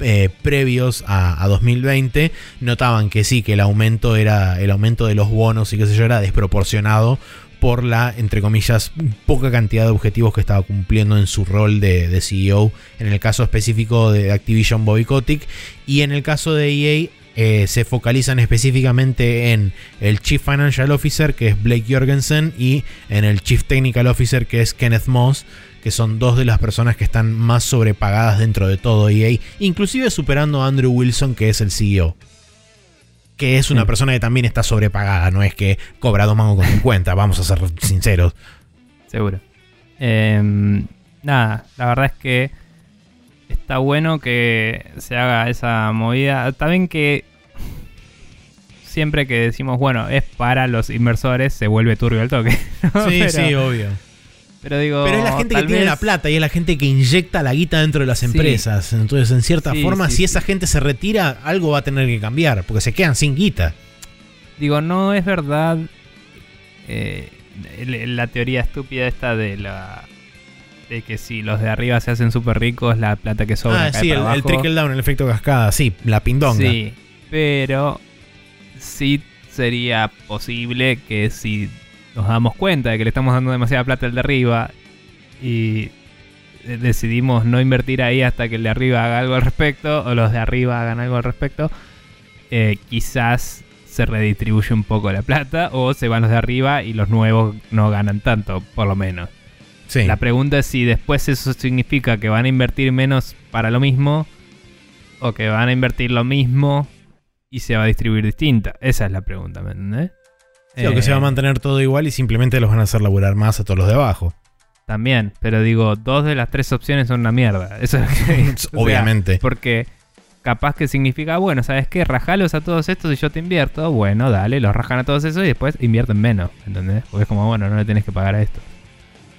eh, previos a, a 2020, notaban que sí, que el aumento era el aumento de los bonos y qué sé yo era desproporcionado por la, entre comillas, poca cantidad de objetivos que estaba cumpliendo en su rol de, de CEO, en el caso específico de Activision Bobby Kotick, y en el caso de EA eh, se focalizan específicamente en el Chief Financial Officer, que es Blake Jorgensen, y en el Chief Technical Officer, que es Kenneth Moss, que son dos de las personas que están más sobrepagadas dentro de todo EA, inclusive superando a Andrew Wilson, que es el CEO. Que es una persona que también está sobrepagada, no es que cobra dos mangos con 50, vamos a ser sinceros. Seguro. Em, nada, la verdad es que está bueno que se haga esa movida. También que siempre que decimos, bueno, es para los inversores, se vuelve turbio el toque. ¿no? Sí, pero, sí, obvio. Pero digo, Pero es la gente que tiene la plata y es la gente que inyecta la guita dentro de las Sí. empresas. Entonces, en cierta Sí, forma, sí, si esa gente se retira, algo va a tener que cambiar, porque se quedan sin guita. Digo, no es verdad eh, la teoría estúpida esta de la de que si los de arriba se hacen súper ricos, la plata que sobra Ah, cae sí, el, para el abajo. trickle down, el efecto cascada, sí, la pindonga. Sí, pero sí sería posible que si nos damos cuenta de que le estamos dando demasiada plata al de arriba y decidimos no invertir ahí hasta que el de arriba haga algo al respecto o los de arriba hagan algo al respecto, eh, quizás se redistribuye un poco la plata o se van los de arriba y los nuevos no ganan tanto, por lo menos. Sí. La pregunta es si después eso significa que van a invertir menos para lo mismo o que van a invertir lo mismo y se va a distribuir distinta. Esa es la pregunta, ¿me entendés? Sí, o que se va a Eh, mantener todo igual y simplemente los van a hacer laburar más a todos los de abajo. También, pero digo, dos de las tres opciones son una mierda. Eso es lo que- o sea, Obviamente. porque capaz que significa, bueno, ¿sabes qué? Rajalos a todos estos y yo te invierto. Bueno, dale, los rajan a todos esos y después invierten menos, ¿entendés? Porque es como, bueno, no le tenés que pagar a esto.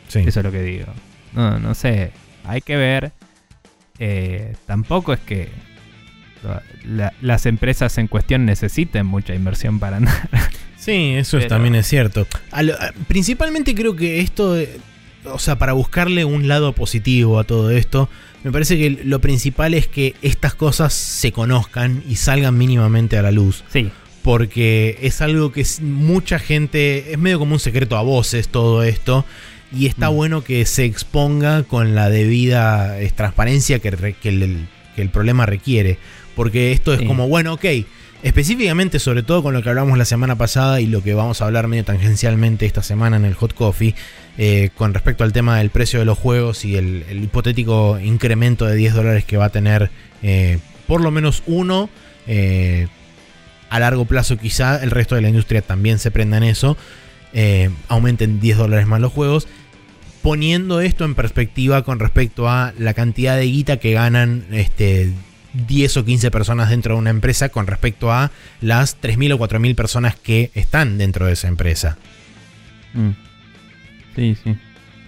Sí. Eso es lo que digo. No, no sé. Hay que ver. Eh, tampoco es que la- las empresas en cuestión necesiten mucha inversión para nada. Sí, eso es- Pero- también es cierto. Principalmente creo que esto, eh, o sea, para buscarle un lado positivo a todo esto, me parece que lo principal es que estas cosas se conozcan y salgan mínimamente a la luz. Sí, Porque es algo que es- mucha gente, es medio como un secreto a voces todo esto. Y está Mm. bueno que se exponga con la debida eh, transparencia que, re- que el, que el problema requiere. Porque esto es Sí. como, bueno, ok, específicamente sobre todo con lo que hablamos la semana pasada y lo que vamos a hablar medio tangencialmente esta semana en el Hot Coffee, eh, con respecto al tema del precio de los juegos y el, hipotético incremento de 10 dólares que va a tener eh, por lo menos uno. eh, a largo plazo quizá el resto de la industria también se prenda en eso. aumenten 10 dólares más los juegos. Poniendo esto en perspectiva con respecto a la cantidad de guita que ganan este, 10 o 15 personas dentro de una empresa con respecto a las 3.000 o 4.000 personas que están dentro de esa empresa. Mm. Sí, sí.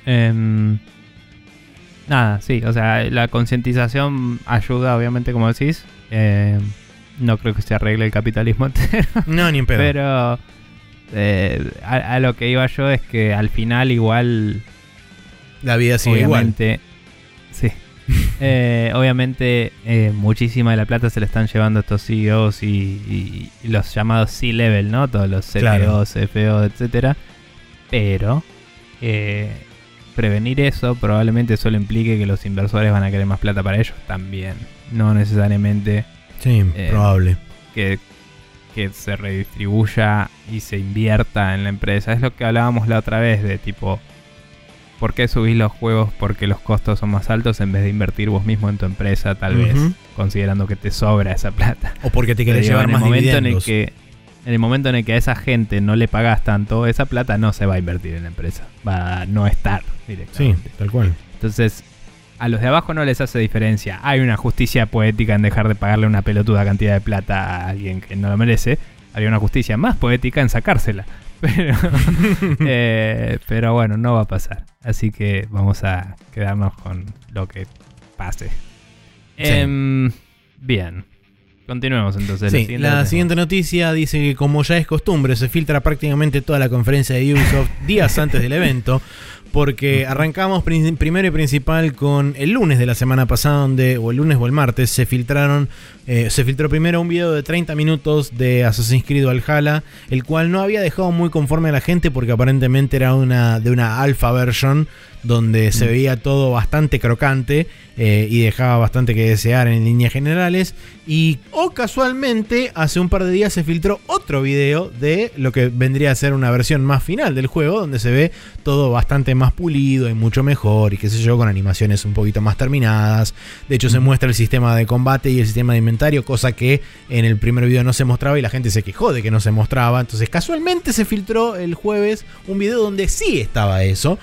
Em, nada, sí, o sea, la concientización ayuda, obviamente, como decís. Em, no creo que se arregle el capitalismo entero, No, ni en pedo. pero eh, a, a lo que iba yo es que al final igual, la vida sigue igual. obviamente, sí. Eh, obviamente, eh, muchísima de la plata se le están llevando estos CEOs y, y- y los llamados C-Level, ¿no? Todos los CTOs, Claro. CFO, etcétera. Pero eh, prevenir eso probablemente solo implique que los inversores van a querer más plata para ellos también. No necesariamente Sí, probable. que, que se redistribuya y se invierta en la empresa. Es lo que hablábamos la otra vez de tipo, ¿por qué subís los juegos porque los costos son más altos en vez de invertir vos mismo en tu empresa tal vez, considerando que te sobra esa plata? O porque te querés llevar en el más momento en el que en el momento en el que a esa gente no le pagas tanto, esa plata no se va a invertir en la empresa, va a no estar Sí, directamente. tal cual. Entonces, a los de abajo no les hace diferencia. Hay una justicia poética en dejar de pagarle una pelotuda cantidad de plata a alguien que no lo merece. Había una justicia más poética en sacársela. Pero, eh, pero bueno, no va a pasar. Así que vamos a quedarnos con lo que pase. Em, bien. Continuemos entonces. Sí, la siguiente noticia dice que como ya es costumbre, se filtra prácticamente toda la conferencia de Ubisoft días antes del evento, porque arrancamos primero y principal con el lunes de la semana pasada, donde, o el lunes o el martes, se filtraron, eh, se filtró primero un video de 30 minutos de Assassin's Creed Valhalla, el cual no había dejado muy conforme a la gente porque aparentemente era una de una alpha version donde se veía todo bastante crocante eh, y dejaba bastante que desear en líneas generales. Y o casualmente, hace un par de días se filtró otro video de lo que vendría a ser una versión más final del juego, donde se ve todo bastante más pulido y mucho mejor, y qué sé yo, con animaciones un poquito más terminadas. De hecho, se muestra el sistema de combate y el sistema de inventario, cosa que en el primer video no se mostraba y la gente se quejó de que no se mostraba. Entonces, casualmente se filtró el jueves un video donde sí estaba eso.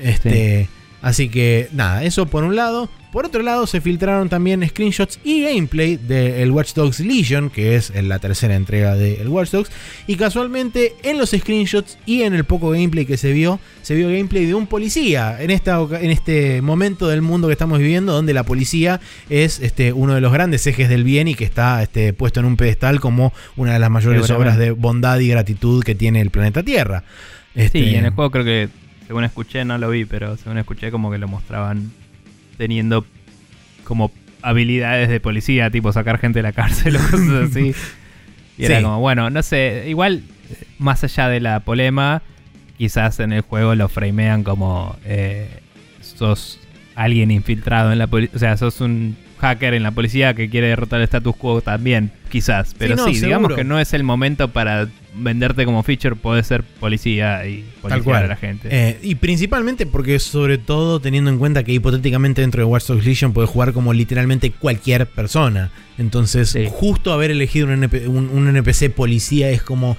Este, Así que nada, eso por un lado. Por otro lado, se filtraron también screenshots y gameplay del Watch Dogs Legion, que es la tercera entrega del Watch Dogs. Y casualmente, en los screenshots y en el poco gameplay que se vio, se vio gameplay de un policía. En, esta, en este momento del mundo que estamos viviendo, donde la policía es este, uno de los grandes ejes del bien y que está este, puesto en un pedestal como una de las mayores obras de bondad y gratitud que tiene el planeta Tierra. Este, Sí, en el juego creo que, según escuché, no lo vi, pero según escuché como que lo mostraban teniendo como habilidades de policía, tipo sacar gente de la cárcel o cosas así. Y era como, bueno, no sé, igual, eh, más allá de la polema, quizás en el juego lo framean como eh, sos alguien infiltrado en la policía, o sea, sos un hacker en la policía que quiere derrotar el status quo también, quizás. Pero no, sí, digamos que no es el momento para venderte como feature, podés ser policía y cual. a la gente. Eh, y principalmente porque, sobre todo, teniendo en cuenta que hipotéticamente dentro de Watch Dogs Legion puede jugar como literalmente cualquier persona. Entonces, Sí. justo haber elegido un, NP un- un NPC policía es como.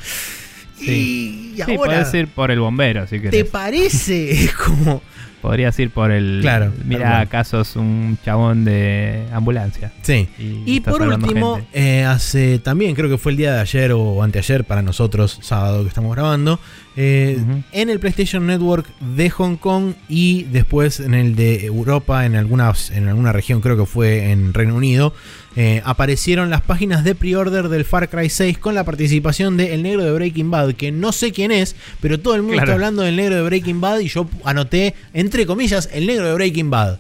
Sí. Y sí, ahora. podés ir por el bombero, si ¿Te querés. parece? Es como. Podrías ir por el... Claro, Mira, acaso es un chabón de ambulancia. Sí. Y, por último, eh, hace también, creo que fue el día de ayer o anteayer para nosotros, sábado que estamos grabando, eh, en el PlayStation Network de Hong Kong y después en el de Europa, en, algunas, en alguna región, creo que fue en Reino Unido, eh, aparecieron las páginas de pre-order del Far Cry 6 con la participación de El Negro de Breaking Bad, que no sé quién es, pero todo el mundo Claro. está hablando del Negro de Breaking Bad y yo anoté, entre comillas, El Negro de Breaking Bad.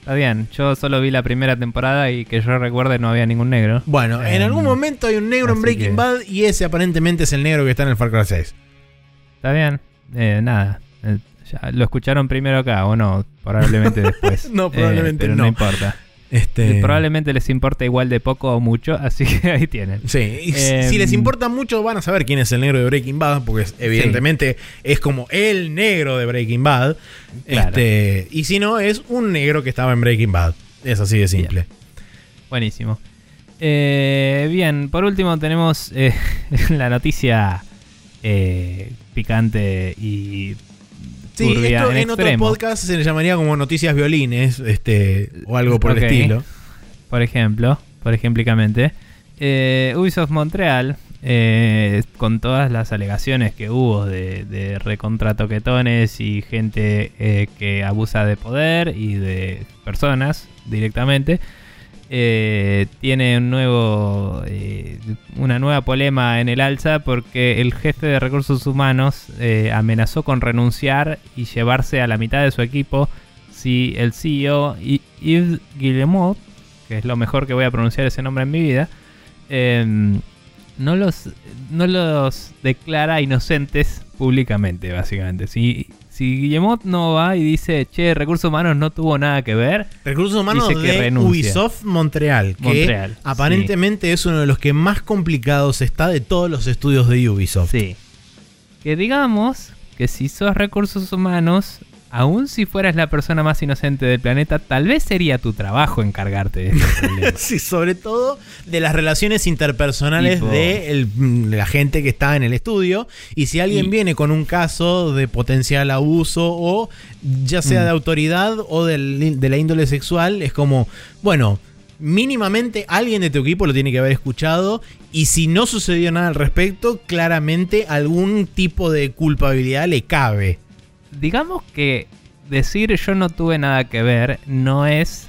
Está bien, yo solo vi la primera temporada y que yo recuerde no había ningún negro. Bueno, en Em, algún momento hay un negro en Breaking que- Bad y ese aparentemente es el negro que está en el Far Cry 6. Está bien, eh, nada. eh, ya lo escucharon primero acá, o no, probablemente después. No, Eh, probablemente pero no. importa. Este, Probablemente les importa igual de poco o mucho, así que ahí tienen. Sí, y Em, si les importa mucho van a saber quién es el negro de Breaking Bad, porque es- evidentemente es como el negro de Breaking Bad. Claro. Este, y si no, es un negro que estaba en Breaking Bad. Es así de simple. Buenísimo. Eh, bien, por último tenemos eh, la noticia eh, picante y Sí, esto en, en, otro podcast se le llamaría como noticias violines, este, o algo por el estilo. Por ejemplo, por ejemplicamente, eh, Ubisoft Montreal, eh, con todas las alegaciones que hubo de, de recontratoquetones y gente eh, que abusa de poder y de personas directamente, eh, tiene un nuevo, eh, una nueva polema en el alza porque el jefe de recursos humanos eh, amenazó con renunciar y llevarse a la mitad de su equipo si el CEO Yves Guillemot, que es lo mejor que voy a pronunciar ese nombre en mi vida, em, no, los, no los declara inocentes públicamente, básicamente. Si, si Guillemot no va y dice, che, recursos humanos no tuvo nada que ver, Recursos humanos Dice que de renuncia. Ubisoft Montreal, que Montreal, aparentemente es uno de los que más complicados está de todos los estudios de Ubisoft. Sí. Que digamos que si sos recursos humanos, aun si fueras la persona más inocente del planeta, tal vez sería tu trabajo encargarte de este. Sí, sobre todo de las relaciones interpersonales Tipo- de el- mm, la gente que está en el estudio. Y si alguien Y- viene con un caso de potencial abuso o ya sea Mm. de autoridad o del- de la índole sexual, es como, bueno, mínimamente alguien de tu equipo lo tiene que haber escuchado. Y si no sucedió nada al respecto, claramente algún tipo de culpabilidad le cabe. Digamos que decir yo no tuve nada que ver no es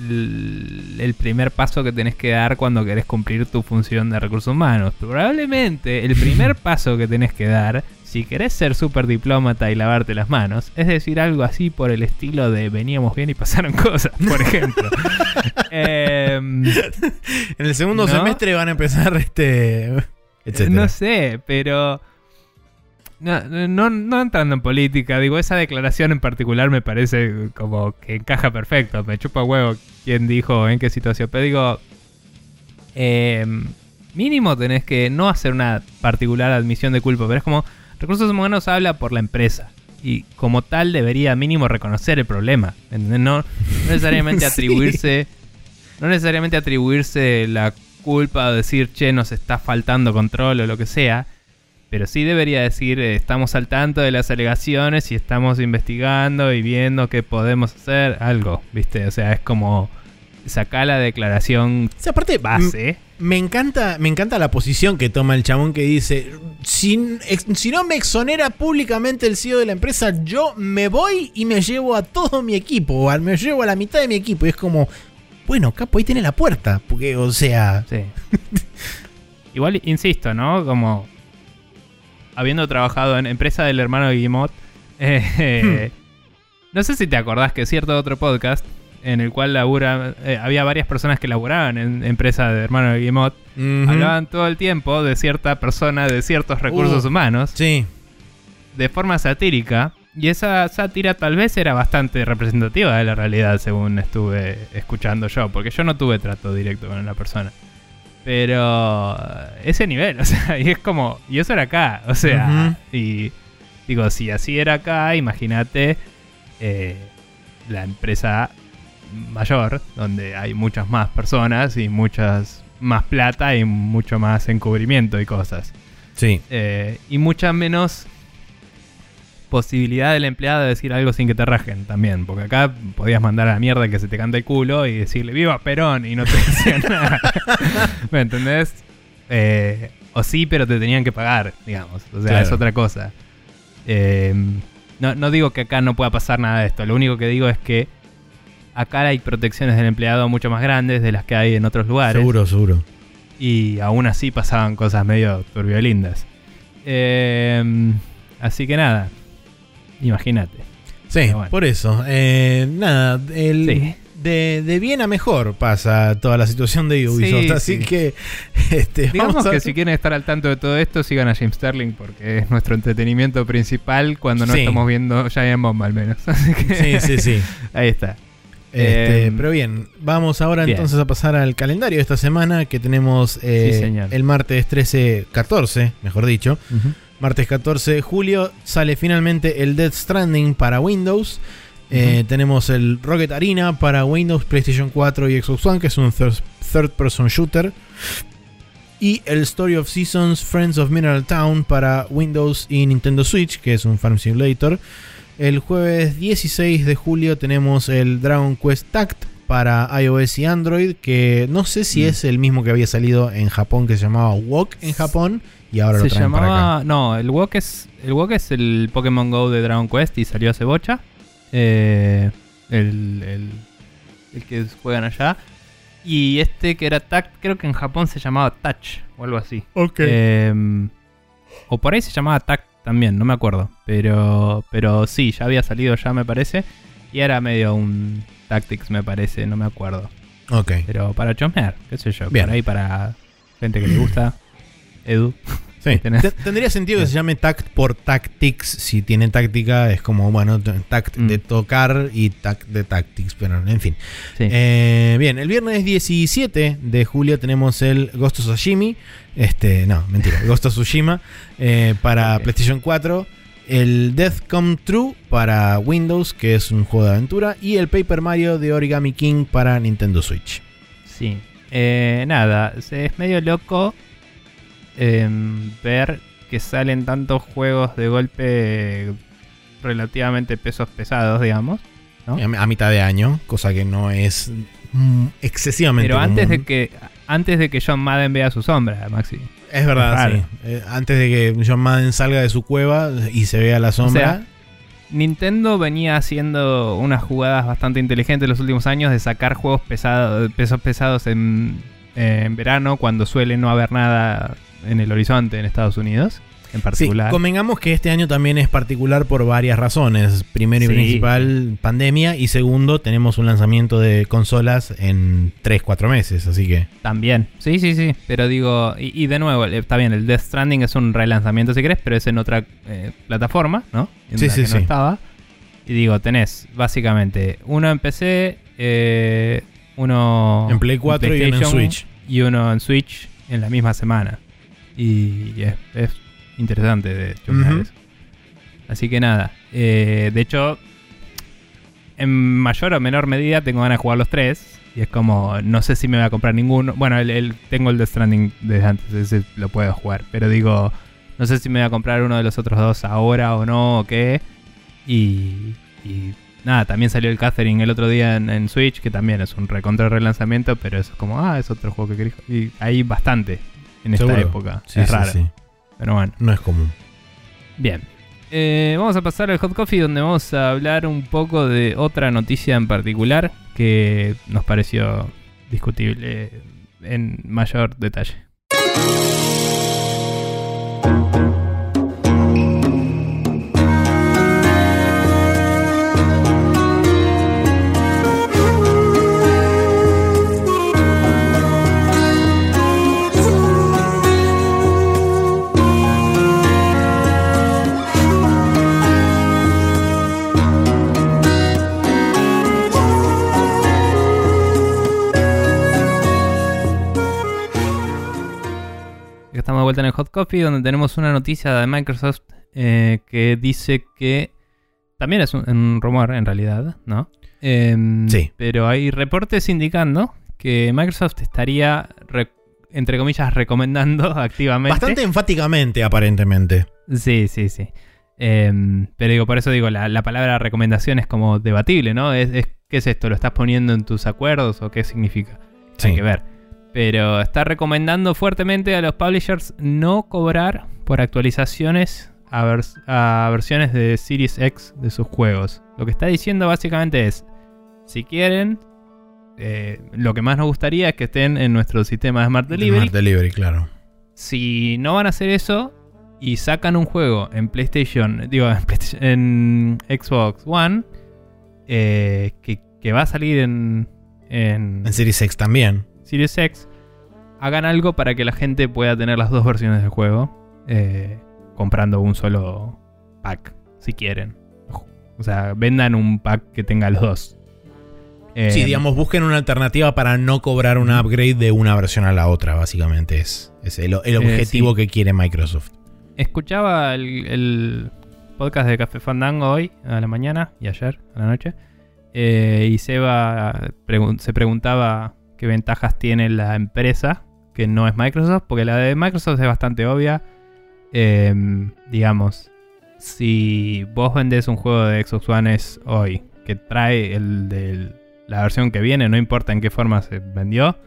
el primer paso que tenés que dar cuando querés cumplir tu función de recursos humanos. Probablemente el primer paso que tenés que dar, si querés ser súper diplomata y lavarte las manos, es decir algo así por el estilo de veníamos bien y pasaron cosas, por ejemplo. Em, En el segundo ¿No? semestre van a empezar este. etcétera. No sé, pero. No, no, no entrando en política, digo, esa declaración en particular me parece como que encaja perfecto. Me chupa huevo quién dijo en qué situación. Pero digo, eh, mínimo tenés que no hacer una particular admisión de culpa, pero es como Recursos Humanos habla por la empresa. Y como tal debería mínimo reconocer el problema. ¿entendés? No, no necesariamente Sí. atribuirse. No necesariamente atribuirse la culpa o decir, che, nos está faltando control o lo que sea. Pero sí debería decir, eh, estamos al tanto de las alegaciones y estamos investigando y viendo qué podemos hacer. Algo, ¿viste? O sea, es como sacar la declaración O sea, aparte, base. Me encanta, me encanta la posición que toma el chabón que dice, si, ex- si no me exonera públicamente el CEO de la empresa, yo me voy y me llevo a todo mi equipo, o me llevo a la mitad de mi equipo. Y es como, bueno, capo, ahí tiene la puerta. Porque, o sea, Sí. Igual, insisto, ¿no? Como habiendo trabajado en empresa del hermano de Guillemot, eh, no sé si te acordás que cierto otro podcast en el cual labura, eh, había varias personas que laburaban en empresa del hermano de Guillemot, ujú. hablaban todo el tiempo de cierta persona, de ciertos recursos Uh. humanos, Sí, de forma satírica. Y esa sátira tal vez era bastante representativa de la realidad, según estuve escuchando yo, porque yo no tuve trato directo con la persona. Pero ese nivel, o sea, y es como, y eso era acá, o sea, y digo, si así era acá, imagínate eh, la empresa mayor, donde hay muchas más personas y muchas más plata y mucho más encubrimiento y cosas. sí. Eh, y mucha menos posibilidad del empleado de decir algo sin que te rajen también. Porque acá podías mandar a la mierda que se te canta el culo y decirle ¡Viva Perón! y no te decían nada. ¿Me entendés? Eh, o sí, pero te tenían que pagar, digamos. O sea, Claro. es otra cosa. Eh, no, no digo que acá no pueda pasar nada de esto. Lo único que digo es que acá hay protecciones del empleado mucho más grandes de las que hay en otros lugares. Seguro, seguro. Y aún así pasaban cosas medio turbiolindas. Eh, así que nada. Imagínate. Sí, bueno. por eso. Eh, nada, el, Sí. de, de bien a mejor pasa toda la situación de Ubisoft. Sí, así sí. que, este, Digamos vamos a que si quieren estar al tanto de todo esto, sigan a James Sterling porque es nuestro entretenimiento principal cuando no estamos viendo Giant Bomb al menos. Así que Sí, sí, sí. ahí está. Este, Eh, pero bien, vamos ahora bien. entonces a pasar al calendario de esta semana que tenemos eh, el martes 13, 14, mejor dicho. Martes 14 de julio sale finalmente el Death Stranding para Windows. Eh, tenemos el Rocket Arena para Windows, PlayStation 4 y Xbox One, que es un third, third person shooter. Y el Story of Seasons Friends of Mineral Town para Windows y Nintendo Switch, que es un Farm Simulator. El jueves 16 de julio tenemos el Dragon Quest Tact para iOS y Android, que no sé si Mm. es el mismo que había salido en Japón, que se llamaba Walk en Japón, y ahora Se lo traen para acá. llamaba. No, el Walk es. El Walk es el Pokémon Go de Dragon Quest y salió hace bocha. Eh, el, el, el que juegan allá. Y este que era Tact, creo que en Japón se llamaba Touch o algo así. Ok. Eh, o por ahí se llamaba Tact también, no me acuerdo. Pero, pero sí, ya había salido ya me parece. Y era medio un Tactics, me parece, no me acuerdo. Ok. Pero para chosmear, qué sé yo. Bien. Por ahí para gente que le gusta. Edu. Sí. Tendría sentido que se llame Tact por Tactics. Si tiene táctica, es como, bueno, Tact Mm. de tocar y Tact de Tactics. Pero, en fin. Sí. Eh, bien, el viernes 17 de julio tenemos el Ghost of Tsushima. Este, no, mentira, Ghost of Tsushima eh, para. PlayStation 4. El Death Come True para Windows, que es un juego de aventura. Y el Paper Mario de Origami King para Nintendo Switch. Sí. Eh, nada, es medio loco em, ver que salen tantos juegos de golpe relativamente pesos pesados, digamos. ¿No? A, mitad de año, cosa que no es mm, excesivamente Pero antes común. de que antes de que John Madden vea su sombra, Maxi. Es verdad, sí. Eh, antes de que John Madden salga de su cueva y se vea la sombra. sea, Nintendo venía haciendo unas jugadas bastante inteligentes en los últimos años de sacar juegos pesados, pesos pesados en, en verano cuando suele no haber nada en el horizonte en Estados Unidos, en Sí, particular. convengamos que este año también es particular por varias razones. Primero y Sí. principal, pandemia. Y segundo, tenemos un lanzamiento de consolas en 3-4 meses. Así que. También. Sí, sí, sí. Pero digo, y, y de nuevo, eh, está bien, el Death Stranding es un relanzamiento si querés, pero es en otra eh, plataforma, ¿no? En Sí, la sí, que no sí. estaba. Y digo, tenés básicamente uno en PC, eh, uno En Play 4 y uno en Switch. Y uno en Switch en la misma semana. Y es, es interesante de eso. Así que nada. eh, de hecho, en mayor o menor medida tengo ganas de jugar los tres. Y es como, no sé si me voy a comprar ninguno. Bueno, el, el- tengo el Death Stranding desde antes, ese lo puedo jugar. Pero digo, no sé si me voy a comprar uno de los otros dos ahora o no o qué. Y, y nada, también salió el Catherine el otro día en, en Switch, que también es un recontra relanzamiento, pero eso es como, ah, es otro juego que jugar. Y hay bastante en esta época. Sí, es sí, raro. sí. Pero bueno. No es común. Bien. Eh, vamos a pasar al Hot Coffee donde vamos a hablar un poco de otra noticia en particular que nos pareció discutible en mayor detalle. Vuelta en el Hot Coffee donde tenemos una noticia de Microsoft eh, que dice que también es un, un rumor en realidad, ¿no? Em, Sí. Pero hay reportes indicando que Microsoft estaría, re- entre comillas, recomendando activamente. Bastante enfáticamente, aparentemente. Sí, sí, sí. Em, pero digo, por eso digo, la, la palabra recomendación es como debatible, ¿no? Es, es- ¿Qué es esto? ¿Lo estás poniendo en tus acuerdos o qué significa? Hay Sí. que ver. Pero está recomendando fuertemente a los publishers no cobrar por actualizaciones a, vers- a versiones de Series X de sus juegos. Lo que está diciendo básicamente es, si quieren, eh, lo que más nos gustaría es que estén en nuestro sistema de Smart Delivery. Smart Delivery, claro. Si no van a hacer eso y sacan un juego en PlayStation, digo, en, PlayStation- en Xbox One, eh, que, que va a salir en, en En Series X también. Series X, hagan algo para que la gente pueda tener las dos versiones del juego eh, comprando un solo pack, si quieren. O sea, vendan un pack que tenga los dos. Eh, sí, digamos, busquen una alternativa para no cobrar un upgrade de una versión a la otra, básicamente. Es, es el, el objetivo sí. que quiere Microsoft. Escuchaba el, el podcast de Café Fandango hoy, a la mañana, y ayer, a la noche. eh, y Seba pregun- se preguntaba qué ventajas tiene la empresa, que no es Microsoft, porque la de Microsoft es bastante obvia. Em, digamos, si vos vendés un juego de Xbox One S hoy, que trae el de la versión que viene, no importa en qué forma se vendió,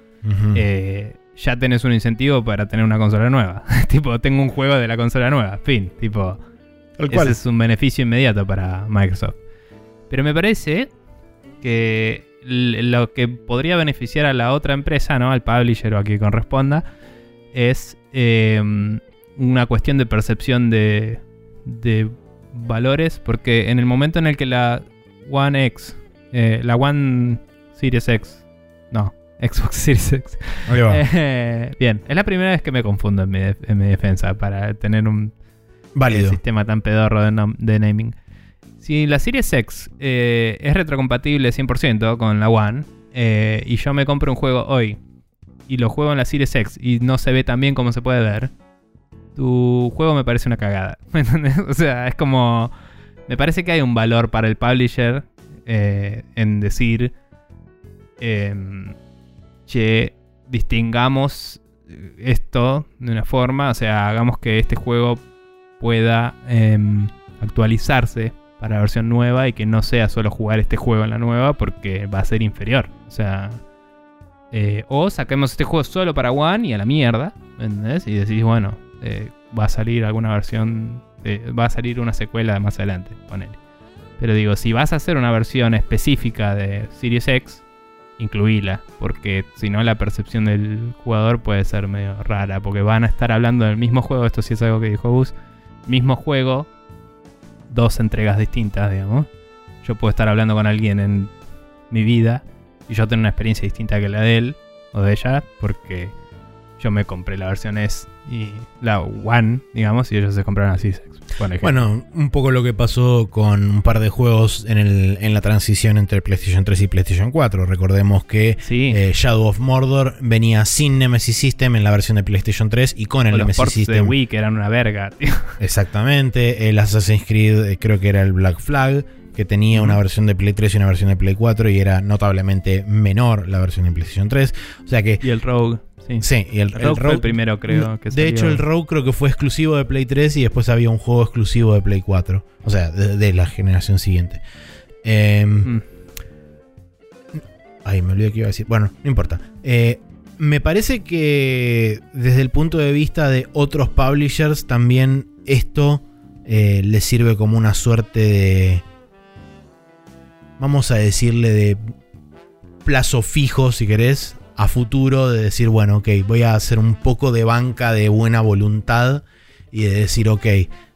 eh, ya tenés un incentivo para tener una consola nueva. tipo, tengo un juego de la consola nueva. Fin. Tipo, Tal cual. ese es un beneficio inmediato para Microsoft. Pero me parece que lo que podría beneficiar a la otra empresa, ¿no? Al publisher o a quien corresponda, es eh, una cuestión de percepción de, de valores. Porque en el momento en el que la One X Eh, la One Series X. No, Xbox Series X. Ahí va. Eh, bien, es la primera vez que me confundo en mi, def- en mi defensa para tener un Válido. sistema tan pedorro de, de naming. Si la Series X eh, es retrocompatible 100% con la One eh, y yo me compro un juego hoy y lo juego en la Series X y no se ve tan bien como se puede ver, tu juego me parece una cagada. O sea, es como... Me parece que hay un valor para el publisher eh, en decir, em, che, distingamos esto de una forma, o sea, hagamos que este juego pueda em, actualizarse para la versión nueva y que no sea solo jugar este juego en la nueva porque va a ser inferior. O sea, eh, o saquemos este juego solo para One y a la mierda, ¿me ¿entendés? Y decís, bueno, eh, va a salir alguna versión, va a salir una secuela más adelante, ponele. Pero digo, si vas a hacer una versión específica de Series X, incluíla, porque si no la percepción del jugador puede ser medio rara, porque van a estar hablando del mismo juego, esto sí es algo que dijo Gus, mismo juego, dos entregas distintas, digamos. Yo puedo estar hablando con alguien en mi vida y yo tener una experiencia distinta que la de él o de ella, porque yo me compré la versión S y la One, digamos, y ellos se compraron la Series X. por ejemplo. Bueno, un poco lo que pasó con un par de juegos en, el- en la transición entre PlayStation 3 y PlayStation 4. Recordemos que sí. eh, Shadow of Mordor venía sin Nemesis System en la versión de PlayStation 3 y con el los Nemesis ports de System. Wii que eran una verga, tío. Exactamente. El Assassin's Creed, eh, creo que era el Black Flag, que tenía una versión de Play 3 y una versión de Play 4 y era notablemente menor la versión de PlayStation 3. O sea que, Y el Rogue, sí. sí, y el, El Rogue fue el primero, creo, que de salió. hecho, el Rogue creo que fue exclusivo de Play 3 y después había un juego exclusivo de Play 4. O sea, de, de la generación siguiente. Em, Mm. Ay, me olvidé que iba a decir. Bueno, no importa. Eh, me parece que desde el punto de vista de otros publishers, también esto eh, les sirve como una suerte de. Vamos a decirle de plazo fijo, si querés, a futuro, de decir, bueno, ok, voy a hacer un poco de banca de buena voluntad y de decir, ok,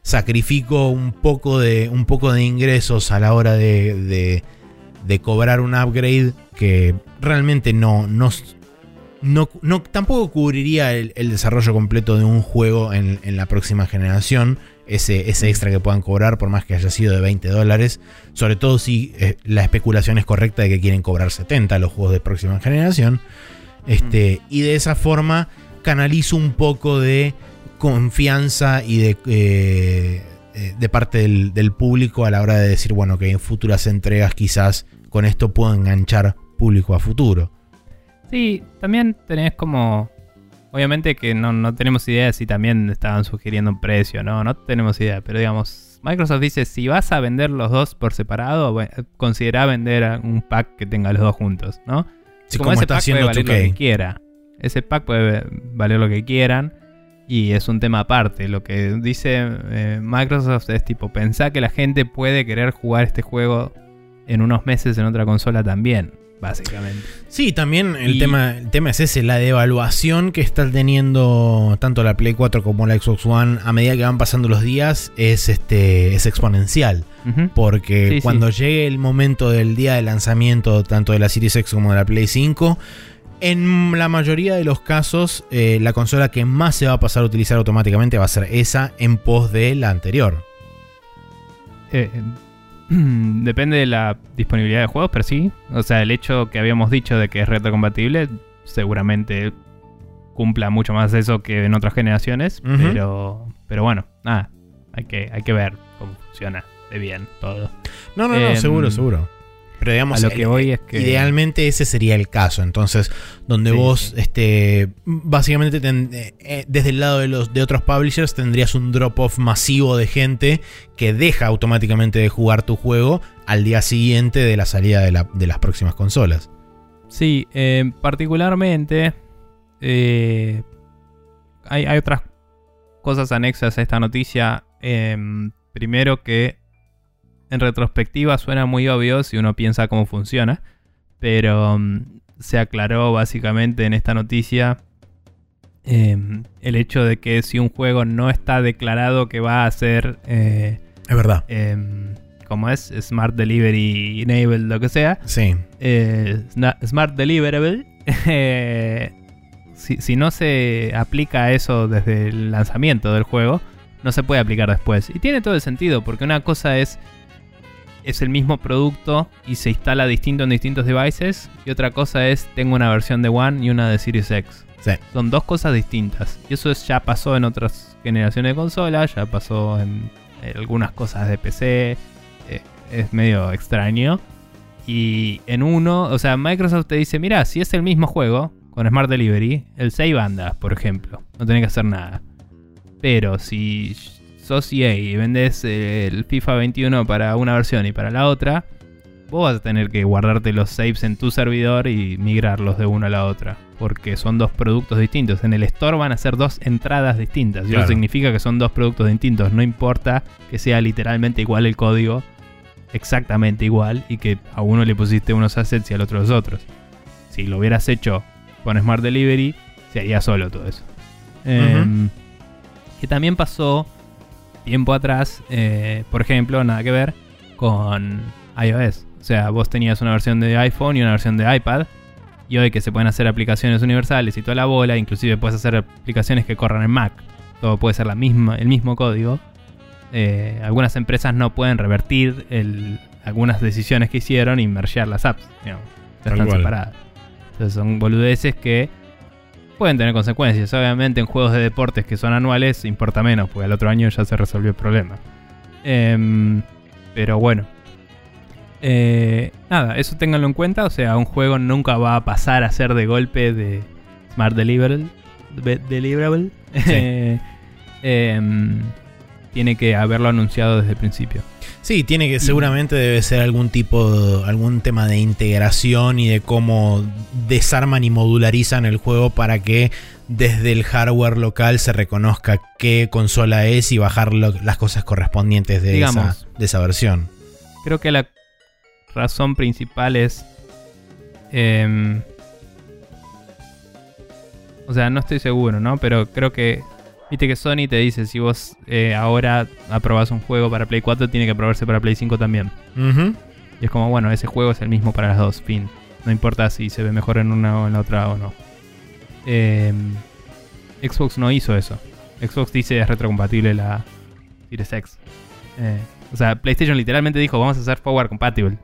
sacrifico un poco de, un poco de ingresos a la hora de, de, de cobrar un upgrade que realmente no, no, no, no- tampoco cubriría el, el desarrollo completo de un juego en, en la próxima generación. Ese, ese extra que puedan cobrar, por más que haya sido de 20 dólares. Sobre todo si eh, la especulación es correcta de que quieren cobrar 70 los juegos de próxima generación. Este, Y de esa forma canalizo un poco de confianza y de, eh, eh, de parte del, del público a la hora de decir, bueno, que en futuras entregas quizás con esto puedo enganchar público a futuro. Sí, también tenés como. Obviamente que no, no tenemos idea si también estaban sugiriendo un precio, ¿no? No tenemos idea, pero digamos, Microsoft dice, si vas a vender los dos por separado, bueno, considera vender un pack que tenga los dos juntos, ¿no? Sí, como como ese está pack puede valer lo que 2K. quiera. Ese pack puede valer lo que quieran y es un tema aparte. Lo que dice eh, Microsoft es tipo, pensá que la gente puede querer jugar este juego en unos meses en otra consola también, básicamente. Sí, también el, Y- tema, el tema es ese, la devaluación que está teniendo tanto la Play 4 como la Xbox One a medida que van pasando los días es, este, es exponencial. Porque Sí, sí. cuando llegue el momento del día de lanzamiento tanto de la Series X como de la Play 5, en la mayoría de los casos eh, la consola que más se va a pasar a utilizar automáticamente va a ser esa en pos de la anterior. Eh, depende de la disponibilidad de juegos, pero sí. O sea, el hecho que habíamos dicho de que es retrocompatible seguramente cumpla mucho más eso que en otras generaciones. Pero, pero bueno, nada. Hay que, hay que ver cómo funciona de bien todo. No, no, no, Em, seguro, seguro. Pero digamos, a lo que eh, voy es que- idealmente ese sería el caso. Entonces, donde Sí, vos, sí. este, básicamente ten- eh, eh, desde el lado de los de otros publishers tendrías un drop-off masivo de gente que deja automáticamente de jugar tu juego al día siguiente de la salida de, la- de las próximas consolas. Sí, eh, particularmente eh, hay, hay otras cosas anexas a esta noticia. Em, primero que en retrospectiva suena muy obvio si uno piensa cómo funciona, pero mm, se aclaró básicamente en esta noticia em, el hecho de que si un juego no está declarado que va a ser... eh, Es verdad. em, como es Smart Delivery Enabled, lo que sea, Sí. eh, Smart Deliverable, eh, si, si no se aplica eso desde el lanzamiento del juego, no se puede aplicar después. Y tiene todo el sentido, porque una cosa es es el mismo producto y se instala distinto en distintos devices, y otra cosa es tengo una versión de One y una de Series X. Sí. Son dos cosas distintas. Y eso es- ya pasó en otras generaciones de consolas, ya pasó en, en algunas cosas de PC. eh, es medio extraño. Y en uno, o sea, Microsoft te dice, mira, si es el mismo juego con Smart Delivery, el save anda, por ejemplo. No tenés que hacer nada. Pero si sos EA y vendes el FIFA 21 para una versión y para la otra, vos vas a tener que guardarte los saves en tu servidor y migrarlos de una a la otra. Porque son dos productos distintos. En el store van a ser dos entradas distintas. Y eso significa que son dos productos distintos. No importa que sea literalmente igual el código. Exactamente igual. Y que a uno le pusiste unos assets y al otro los otros. Si lo hubieras hecho con Smart Delivery, se haría solo todo eso. Em, que también pasó tiempo atrás, eh, por ejemplo, nada que ver con iOS. O sea, vos tenías una versión de iPhone y una versión de iPad. Y hoy que se pueden hacer aplicaciones universales y toda la bola, inclusive puedes hacer aplicaciones que corran en Mac. Todo puede ser la misma, el mismo código. Eh, algunas empresas no pueden revertir el- algunas decisiones que hicieron y mergear las apps. digamos. Están separadas. Entonces son boludeces que pueden tener consecuencias. Obviamente en juegos de deportes que son anuales importa menos, porque al otro año ya se resolvió el problema. Em, pero bueno. Eh, nada, eso ténganlo en cuenta. O sea, un juego nunca va a pasar a ser de golpe de Smart Deliverable. de- Deliverable. Eh, em, tiene que haberlo anunciado desde el principio. Sí, tiene que seguramente debe ser algún tipo, algún tema de integración y de cómo desarman y modularizan el juego para que desde el hardware local se reconozca qué consola es y bajar lo- las cosas correspondientes de, esa, de esa versión. Creo que la razón principal es. em, o sea, no estoy seguro, ¿no? Pero creo que. Viste que Sony te dice: si vos eh, ahora aprobás un juego para Play 4, tiene que aprobarse para Play 5 también. Y es como, bueno, ese juego es el mismo para las dos, fin. No importa si se ve mejor en una o en la otra o no. Em, Xbox no hizo eso. Xbox dice es retrocompatible la Series X. Eh, o sea, PlayStation literalmente dijo, vamos a hacer forward compatible.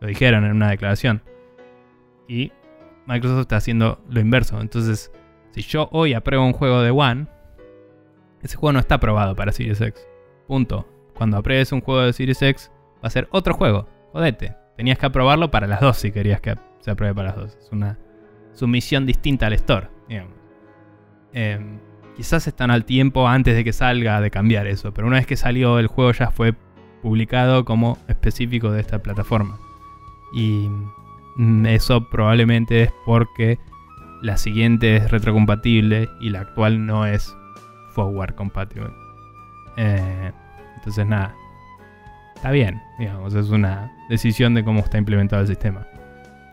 Lo dijeron en una declaración. Y Microsoft está haciendo lo inverso. Entonces, si yo hoy apruebo un juego de One, ese juego no está aprobado para Series X. Punto. Cuando apruebes un juego de Series X, va a ser otro juego. Jodete. Tenías que aprobarlo para las dos si querías que se apruebe para las dos. Es una sumisión distinta al store, digamos. Em, quizás están al tiempo antes de que salga de cambiar eso, pero una vez que salió el juego ya fue publicado como específico de esta plataforma. Y mm, eso probablemente es porque la siguiente es retrocompatible y la actual no es forward compatible. Eh, entonces nada, está bien, digamos, es una decisión de cómo está implementado el sistema.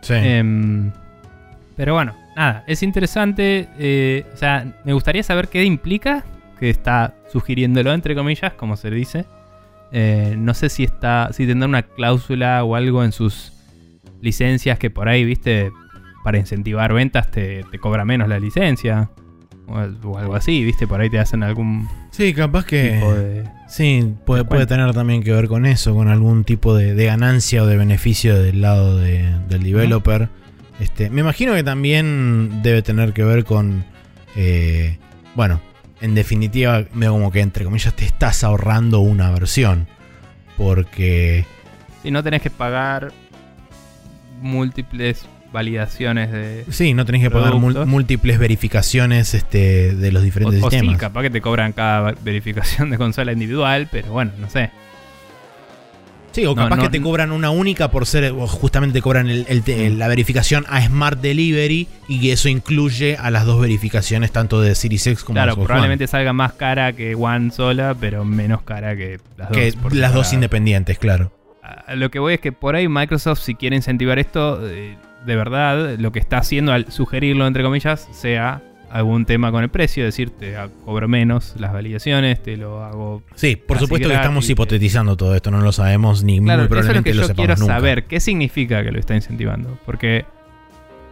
Sí. Em, pero bueno, nada, es interesante. eh, o sea, me gustaría saber qué implica que está sugiriéndolo, entre comillas, como se dice. Eh, no sé si está. si tendrá una cláusula o algo en sus licencias que por ahí, viste, para incentivar ventas te, te cobra menos la licencia. O, algo así, viste, por ahí te hacen algún sí, capaz que... tipo de. Sí, puede, puede tener también que ver con eso, con algún tipo de, de ganancia o de beneficio del lado de- del developer. Este, me imagino que también debe tener que ver con, eh, bueno, en definitiva, medio como que entre comillas te estás ahorrando una versión. Porque, Si no tenés que pagar múltiples validaciones de. sí, no tenés que pagar Productos. múltiples verificaciones este, de los O, diferentes o sí, sistemas. capaz que te cobran cada verificación de consola individual, pero bueno, no sé. Sí, o capaz no, que te cobran una única por ser, o justamente te cobran el- Mm. la verificación a Smart Delivery y que eso incluye a las dos verificaciones tanto de Series X como claro, Xbox probablemente salga más cara que One sola, pero menos cara que las dos. Las dos independientes, claro. Lo que voy es que por ahí Microsoft, si quiere incentivar esto, eh, de verdad, lo que está haciendo al sugerirlo, entre comillas, sea algún tema con el precio, decirte cobro menos las validaciones, te lo hago. Sí, por supuesto que estamos hipotetizando todo esto, no lo sabemos ni Claro, muy eso es lo probablemente que lo yo quiero nunca. saber. ¿Qué significa que lo está incentivando? Porque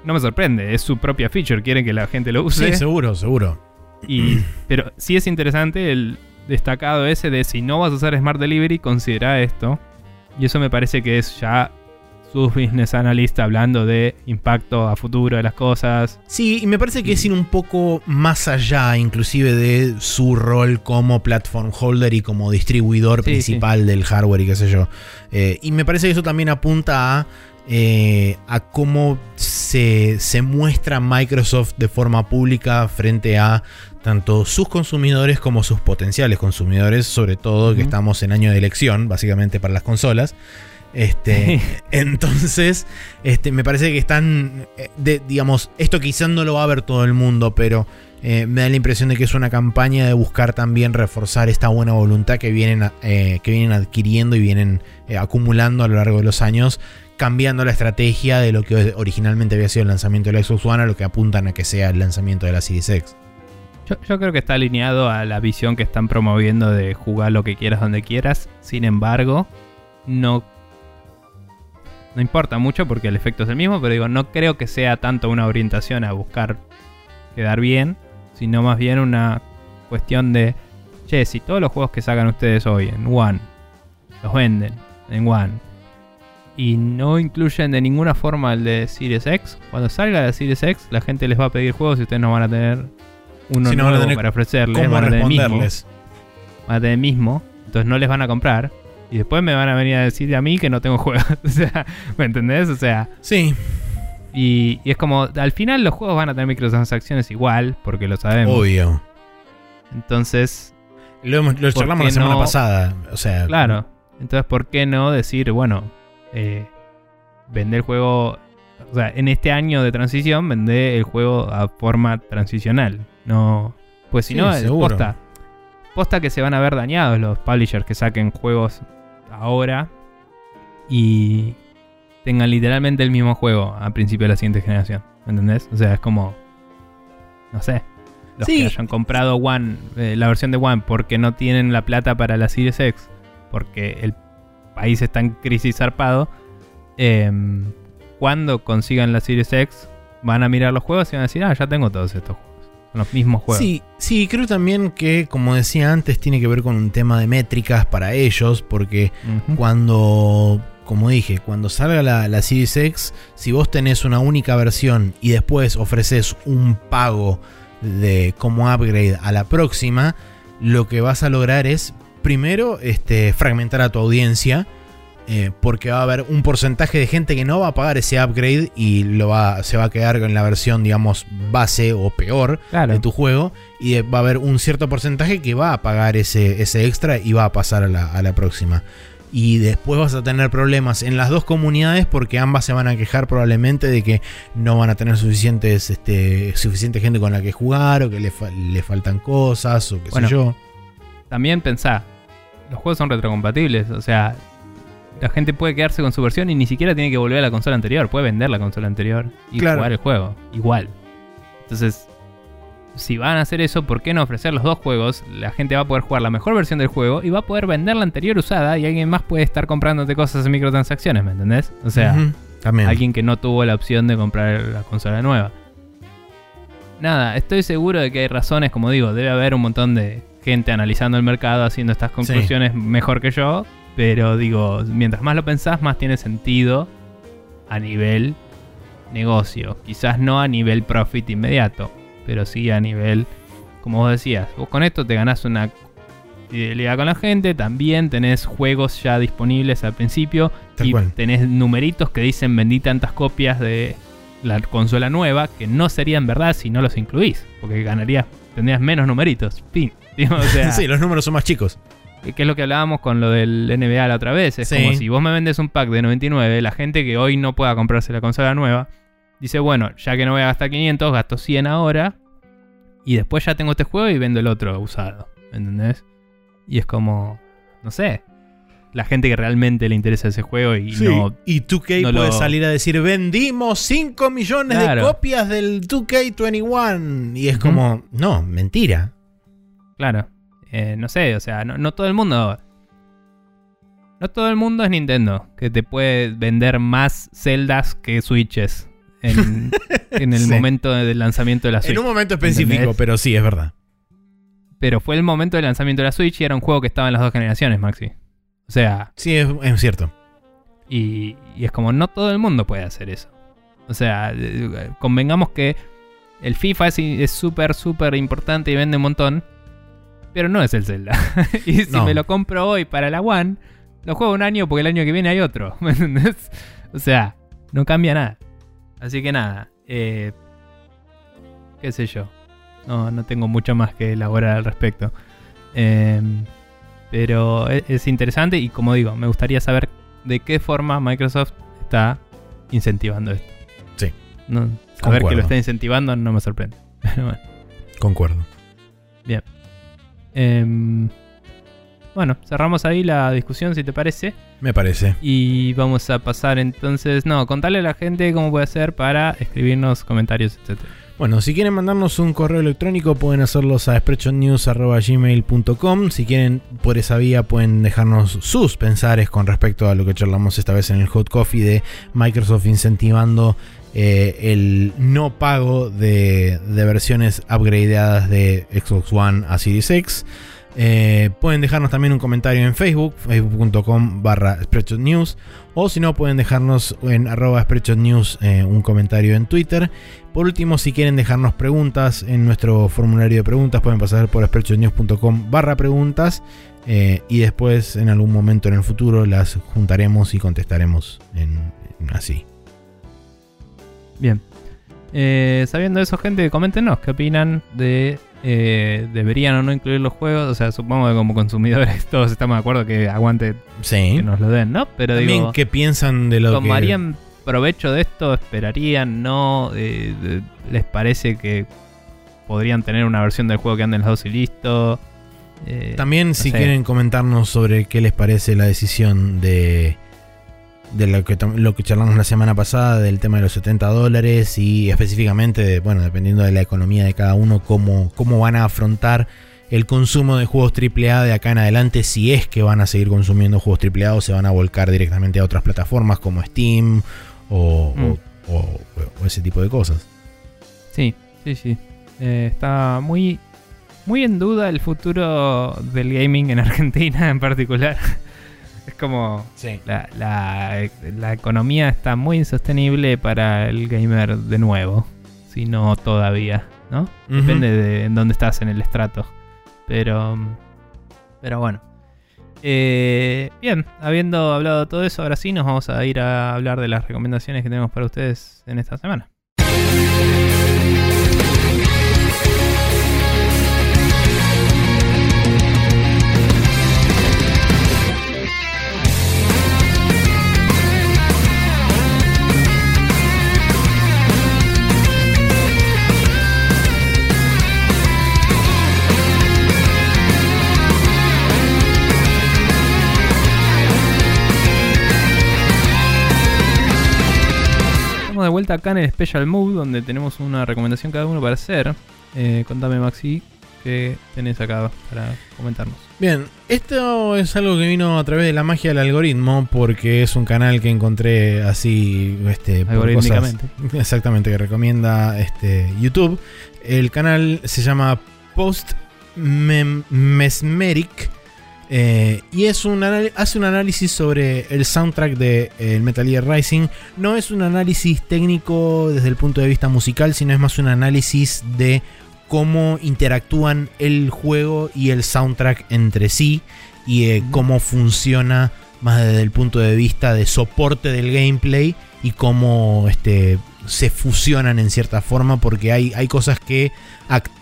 no me sorprende, es su propia feature, quieren que la gente lo use. Sí, seguro, seguro. Y, pero sí es interesante el destacado ese de si no vas a usar Smart Delivery, considera esto. Y eso me parece que es ya sus business analyst hablando de impacto a futuro de las cosas. Sí, y me parece que es ir un poco más allá, inclusive de su rol como platform holder y como distribuidor Sí, principal del hardware y qué sé yo. Eh, y me parece que eso también apunta a, eh, a cómo se, se muestra Microsoft de forma pública frente a tanto sus consumidores como sus potenciales consumidores, sobre todo que estamos en año de elección, básicamente para las consolas. Este, entonces, este, me parece que están, eh, de- digamos, esto quizás no lo va a ver todo el mundo, pero eh, me da la impresión de que es una campaña de buscar también reforzar esta buena voluntad que vienen, a- eh, que vienen adquiriendo y vienen eh, acumulando a lo largo de los años, cambiando la estrategia de lo que originalmente había sido el lanzamiento de la Xbox One a lo que apuntan a que sea el lanzamiento de la Series X. Yo, yo creo que está alineado a la visión que están promoviendo de jugar lo que quieras donde quieras. Sin embargo, no. No importa mucho porque el efecto es el mismo, pero digo, no creo que sea tanto una orientación a buscar quedar bien, sino más bien una cuestión de, che, si todos los juegos que sacan ustedes hoy en One los venden en One y no incluyen de ninguna forma el de Series X, cuando salga la Series X, la gente les va a pedir juegos y ustedes no van a tener uno Sí, no van a nuevo tener para ofrecerles, ¿Cómo van a tener mismo, van a tener mismo, entonces no les van a comprar. Y después me van a venir a decir a mí que no tengo juegos. o sea, ¿me entendés? O sea, Sí, y, y es como, al final los juegos van a tener microtransacciones igual, porque lo sabemos. obvio. Entonces, Lo, hemos- lo ¿Por charlamos la semana no? pasada. O sea, claro. Entonces, ¿por qué no decir, bueno, eh, vender el juego, o sea, en este año de transición, vender el juego a forma transicional? No, pues si Sí, no, posta. Posta que se van a ver dañados los publishers que saquen juegos ahora y tengan literalmente el mismo juego a principio de la siguiente generación. ¿Me entendés? O sea, es como. No sé. Los Sí. que hayan comprado One, eh, la versión de One, porque no tienen la plata para la Series X, porque el país está en crisis zarpado. em, cuando consigan la Series X, van a mirar los juegos y van a decir, ah, ya tengo todos estos juegos. Son los mismos juegos. Sí, sí, creo también que, como decía antes, tiene que ver con un tema de métricas para ellos, porque cuando, como dije, cuando salga la, la Series X, si vos tenés una única versión y después ofreces un pago de como upgrade a la próxima, lo que vas a lograr es, primero, este, fragmentar a tu audiencia. Eh, porque va a haber un porcentaje de gente que no va a pagar ese upgrade y lo va, se va a quedar con la versión, digamos, base o peor Claro. de tu juego y va a haber un cierto porcentaje que va a pagar ese, ese extra y va a pasar a la, a la próxima. Y después vas a tener problemas en las dos comunidades porque ambas se van a quejar probablemente de que no van a tener suficientes, este, suficiente gente con la que jugar o que le, fa- le faltan cosas o qué Bueno. sé yo. También pensá, los juegos son retrocompatibles, o sea, la gente puede quedarse con su versión y ni siquiera tiene que volver a la consola anterior, puede vender la consola anterior y Claro. jugar el juego, igual. Entonces, si van a hacer eso, ¿por qué no ofrecer los dos juegos? La gente va a poder jugar la mejor versión del juego y va a poder vender la anterior usada y alguien más puede estar comprándote cosas en microtransacciones, ¿me entendés? O sea, también. alguien que no tuvo la opción de comprar la consola nueva. Nada, estoy seguro de que hay razones, como digo, debe haber un montón de gente analizando el mercado, haciendo estas conclusiones mejor que yo, pero digo, mientras más lo pensás, más tiene sentido a nivel negocio. Quizás no a nivel profit inmediato, pero sí a nivel, como vos decías, vos con esto te ganás una fidelidad con la gente, también tenés juegos ya disponibles al principio Tal y cual. tenés numeritos que dicen vendí tantas copias de la consola nueva que no serían verdad si no los incluís, porque ganarías, tendrías menos numeritos. Fin. Digo, o sea, sí, los números son más chicos. Que es lo que hablábamos con lo del NBA la otra vez. Es Sí. como si vos me vendes un pack de 99, la gente que hoy no pueda comprarse la consola nueva, dice, bueno, ya que no voy a gastar 500, gasto 100 ahora. Y después ya tengo este juego y vendo el otro usado. ¿Me entendés? Y es como, no sé. la gente que realmente le interesa ese juego y Sí, no. y 2K no puede lo- salir a decir, vendimos 5 millones de copias del 2K21. Y es como, no, mentira. Claro. Eh, no sé, o sea, no, no todo el mundo. No todo el mundo es Nintendo, que te puede vender más celdas que Switches en, en el Sí. momento del lanzamiento de la Switch. En un momento específico, ¿Entendés? pero sí, es verdad. Pero fue el momento del lanzamiento de la Switch y era un juego que estaba en las dos generaciones, Maxi. O sea, Sí, es, es cierto. y, y es como no todo el mundo puede hacer eso. O sea, convengamos que el FIFA es es súper, súper importante y vende un montón, pero no es el Zelda. y si No. me lo compro hoy para la One, lo juego un año porque el año que viene hay otro. ¿Me entendés? O sea, no cambia nada. Así que nada, eh, qué sé yo. No, no tengo mucho más que elaborar al respecto. Eh, pero e- es interesante y como digo, me gustaría saber de qué forma Microsoft está incentivando esto. Sí. No, saber que lo está incentivando no me sorprende. Pero bueno. Concuerdo. Em, bueno, cerramos ahí la discusión si te parece. Me parece. Y vamos a pasar entonces. No, contarle a la gente cómo puede hacer para escribirnos comentarios, etc. Bueno, si quieren mandarnos un correo electrónico pueden hacerlos a spreadshotnews.gmail.com Si quieren por esa vía pueden dejarnos sus pensares con respecto a lo que charlamos esta vez en el Hot Coffee de Microsoft incentivando eh, el no pago de, versiones upgradeadas de Xbox One a Series X. Eh, pueden dejarnos también un comentario en Facebook, facebook.com barra News. O si no, pueden dejarnos en arroba News eh, un comentario en Twitter. Por último, si quieren dejarnos preguntas en nuestro formulario de preguntas, pueden pasar por spreadshotnews.com barra preguntas. y después, en algún momento en el futuro, las juntaremos y contestaremos en así. Bien. Eh, sabiendo eso, gente, coméntenos qué opinan de. eh, ¿Deberían o no incluir los juegos? O sea, supongo que como consumidores todos estamos de acuerdo que aguante Sí. que nos lo den, ¿no? Pero También, digo, ¿qué piensan de lo ¿tomarían provecho de esto? ¿Esperarían? ¿No? Eh, ¿Les parece que podrían tener una versión del juego que ande en los dos y listo? Eh. También, si sé. quieren comentarnos sobre qué les parece la decisión de... De lo que, lo que charlamos la semana pasada del tema de los 70 dólares y específicamente, de, bueno, dependiendo de la economía de cada uno, cómo, cómo van a afrontar el consumo de juegos AAA de acá en adelante, si es que van a seguir consumiendo juegos AAA o se van a volcar directamente a otras plataformas como Steam o, Mm. o- o- o ese tipo de cosas. Sí, sí, sí. Eh, está muy, muy en duda el futuro del gaming en Argentina en particular. es como Sí. la, la- la economía está muy insostenible para el gamer de nuevo. Si no todavía, ¿no? Depende de en dónde estás en el estrato. Pero, pero bueno. Eh, bien, habiendo hablado de todo eso, ahora sí nos vamos a ir a hablar de las recomendaciones que tenemos para ustedes en esta semana. Vuelta acá en el Special Move, donde tenemos una recomendación cada uno para hacer. Eh, contame, Maxi, qué tenés acá para comentarnos. Bien, esto es algo que vino a través de la magia del algoritmo, porque es un canal que encontré así, este, Algorítmicamente. cosas- exactamente, que recomienda este, YouTube. El canal se llama Post Mesmeric. Eh, y es un hace un análisis sobre el soundtrack de eh, Metal Gear Rising. No es un análisis técnico desde el punto de vista musical, sino es más un análisis de cómo interactúan el juego y el soundtrack entre sí y eh, cómo funciona más desde el punto de vista de soporte del gameplay y cómo este, se fusionan en cierta forma porque hay, hay cosas que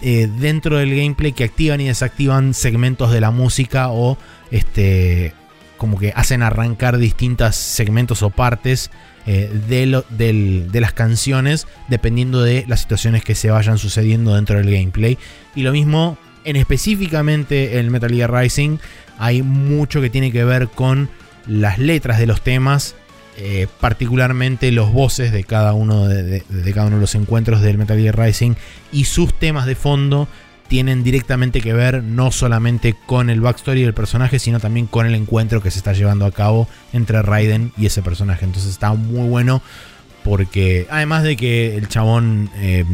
eh, dentro del gameplay que activan y desactivan segmentos de la música o este como que hacen arrancar distintos segmentos o partes eh, de, lo- del- de las canciones dependiendo de las situaciones que se vayan sucediendo dentro del gameplay. Y lo mismo En específicamente el Metal Gear Rising hay mucho que tiene que ver con las letras de los temas, eh, particularmente los voces de cada uno de, cada uno de los encuentros del Metal Gear Rising y sus temas de fondo tienen directamente que ver no solamente con el backstory del personaje, sino también con el encuentro que se está llevando a cabo entre Raiden y ese personaje. Entonces está muy bueno porque además de que el chabón eh,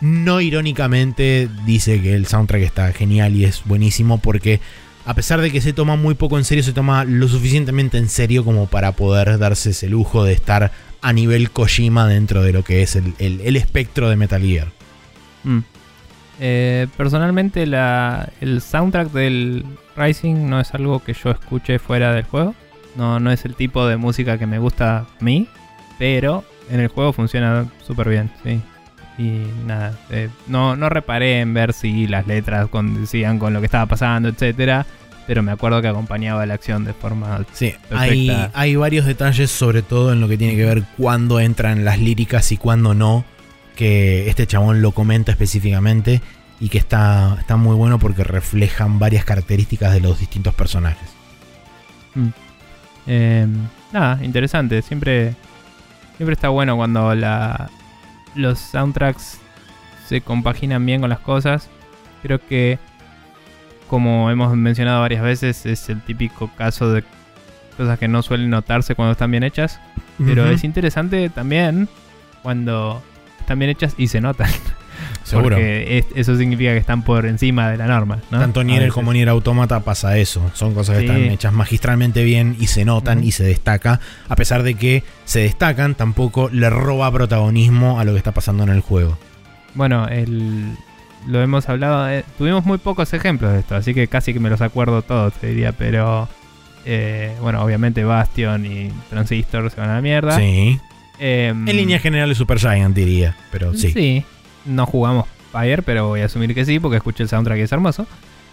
no irónicamente dice que el soundtrack está genial y es buenísimo porque a pesar de que se toma muy poco en serio, se toma lo suficientemente en serio como para poder darse ese lujo de estar a nivel Kojima dentro de lo que es el, el- espectro de Metal Gear. Mm. Eh, personalmente, el soundtrack del Rising no es algo que yo escuche fuera del juego. No, no es el tipo de música que me gusta a mí, pero en el juego funciona súper bien, sí. Y nada, eh, no, no reparé en ver si las letras decían con lo que estaba pasando, etcétera, pero me acuerdo que acompañaba la acción de forma Sí, hay, hay varios detalles, sobre todo en lo que tiene que ver cuándo entran las líricas y cuándo no, que este chabón lo comenta específicamente y que está, está muy bueno porque reflejan varias características de los distintos personajes. Eh, nada, interesante. Siempre, siempre está bueno cuando la, los soundtracks se compaginan bien con las cosas. Creo que, como hemos mencionado varias veces, es el típico caso de cosas que no suelen notarse cuando están bien hechas. Pero es interesante también cuando están bien hechas y se notan. Seguro. Porque es- eso significa que están por encima de la norma. ¿no? Tanto Nier como Nier Automata pasa eso. Son cosas que Sí. están hechas magistralmente bien y se notan y se destaca. A pesar de que se destacan, tampoco le roba protagonismo a lo que está pasando en el juego. Bueno, el, lo hemos hablado. eh, tuvimos muy pocos ejemplos de esto, así que casi que me los acuerdo todos, te diría. Pero eh, bueno, obviamente Bastion y Transistor se van a la mierda. Sí. Em, En línea general es Super Giant, diría. Pero sí. Sí, no jugamos Fire, pero voy a asumir que sí, porque escuché el soundtrack y es hermoso.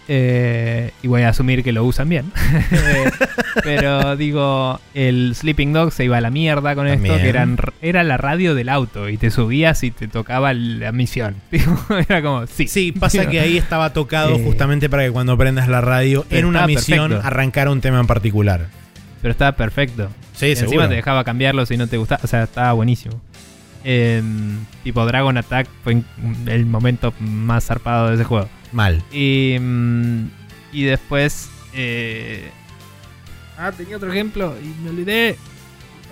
Eh, y voy a asumir que lo usan bien. Eh, pero digo, el Sleeping Dog se iba a la mierda con esto, que eran, era la radio del auto y te subías y te tocaba la misión. Era como, sí. Sí, pasa que ahí estaba tocado Eh, justamente para que cuando prendas la radio en una misión perfecto. arrancara un tema en particular. Pero estaba perfecto. Sí, Y encima seguro. te dejaba cambiarlo si no te gustaba. O sea, estaba buenísimo. Tipo Dragon Attack fue el momento más zarpado de ese juego. Mal. Y, mm, y después. eh, ah, tenía otro ejemplo y me olvidé.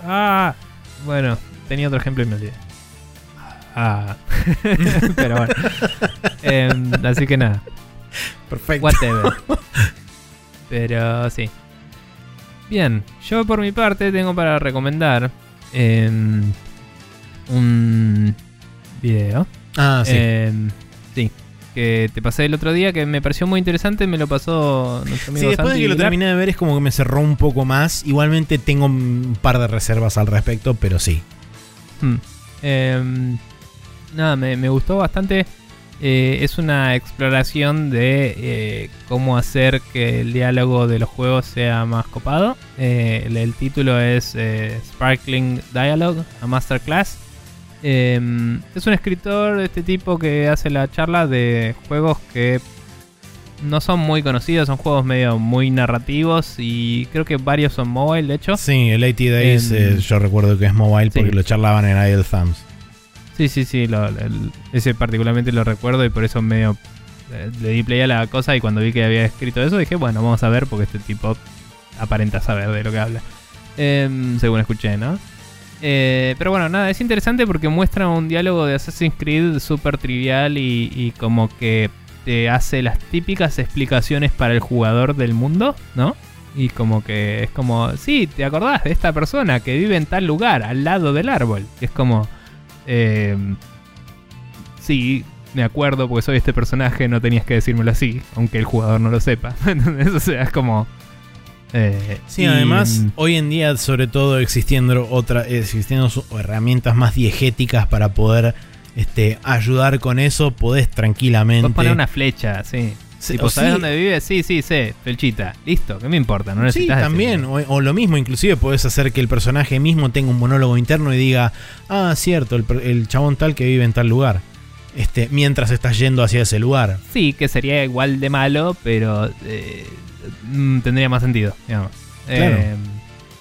Ah, bueno, tenía otro ejemplo y me olvidé. Ah, pero bueno. Em, así que nada, Perfecto. whatever. Pero sí. Bien, yo por mi parte tengo para recomendar em, un video. Ah, sí. Em, sí, que te pasé el otro día que me pareció muy interesante, me lo pasó nuestro Sí, amigo después de que lo terminé de ver es como que me cerró un poco más. Igualmente tengo un par de reservas al respecto, pero sí. Hmm. Em, nada, me, me gustó bastante. Eh, es una exploración de eh, cómo hacer que el diálogo de los juegos sea más copado. Eh, el, el título es Sparkling Dialogue, a Masterclass. Em, es un escritor de este tipo que hace la charla de juegos que no son muy conocidos, son juegos medio muy narrativos y creo que varios son mobile, de hecho. Sí, el 80 Days Em, eh, yo recuerdo que es mobile sí. porque lo charlaban en Idle Thumbs. Sí, sí, sí, lo- el- ese particularmente lo recuerdo y por eso medio eh, le di play a la cosa y cuando vi que había escrito eso dije, bueno, vamos a ver porque este tipo aparenta saber de lo que habla. Em, según escuché, ¿no? Eh, pero bueno, nada, es interesante porque muestra un diálogo de Assassin's Creed súper trivial y, como que te hace las típicas explicaciones para el jugador del mundo, ¿no? Y como que es como, sí, ¿te acordás de esta persona que vive en tal lugar, al lado del árbol? Es como, eh, sí, me acuerdo porque soy este personaje, no tenías que decírmelo así, aunque el jugador no lo sepa. o sea, es como... eh, Sí, y, además, mm, hoy en día, sobre todo existiendo otra, existiendo herramientas más diegéticas para poder este, ayudar con eso, podés tranquilamente. Poner una flecha, sí. Sí, tipo, o ¿sabes sí, dónde vive? Sí, sí, sé, felchita. Listo, ¿qué me importa? No Sí, necesitas también. decirme. O, o lo mismo, inclusive podés hacer que el personaje mismo tenga un monólogo interno y diga, ah, cierto, el, per- el chabón tal que vive en tal lugar. Este, mientras estás yendo hacia ese lugar. Sí, que sería igual de malo, pero eh, mm, tendría más sentido, digamos. Claro. Eh,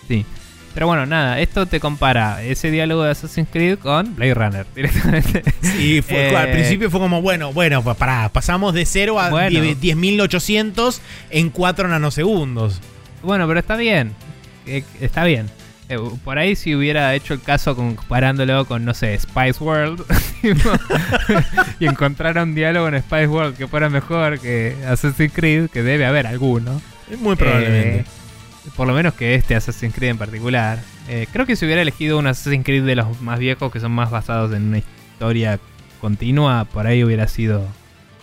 sí. Pero bueno, nada, esto te compara ese diálogo de Assassin's Creed con Blade Runner directamente. Y fue, Eh, al principio fue como, bueno, bueno, pará, pasamos de 0 a Bueno. 10 10.800 en 4 nanosegundos. Bueno, pero está bien. Eh, Está bien. Eh, Por ahí si hubiera hecho el caso comparándolo con, no sé, Spice World y encontrara un diálogo en Spice World que fuera mejor que Assassin's Creed, que debe haber alguno. Muy probablemente. Eh, por lo menos que este Assassin's Creed en particular. Eh, creo que si hubiera elegido un Assassin's Creed de los más viejos, que son más basados en una historia continua, por ahí hubiera sido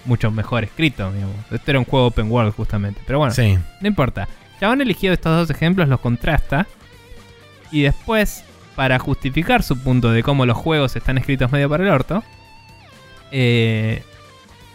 mucho mejor escrito. Digamos. Este era un juego open world justamente. Pero bueno, sí. no importa. Chabón eligió estos dos ejemplos, los contrasta. Y después, para justificar su punto de cómo los juegos están escritos medio para el orto, eh,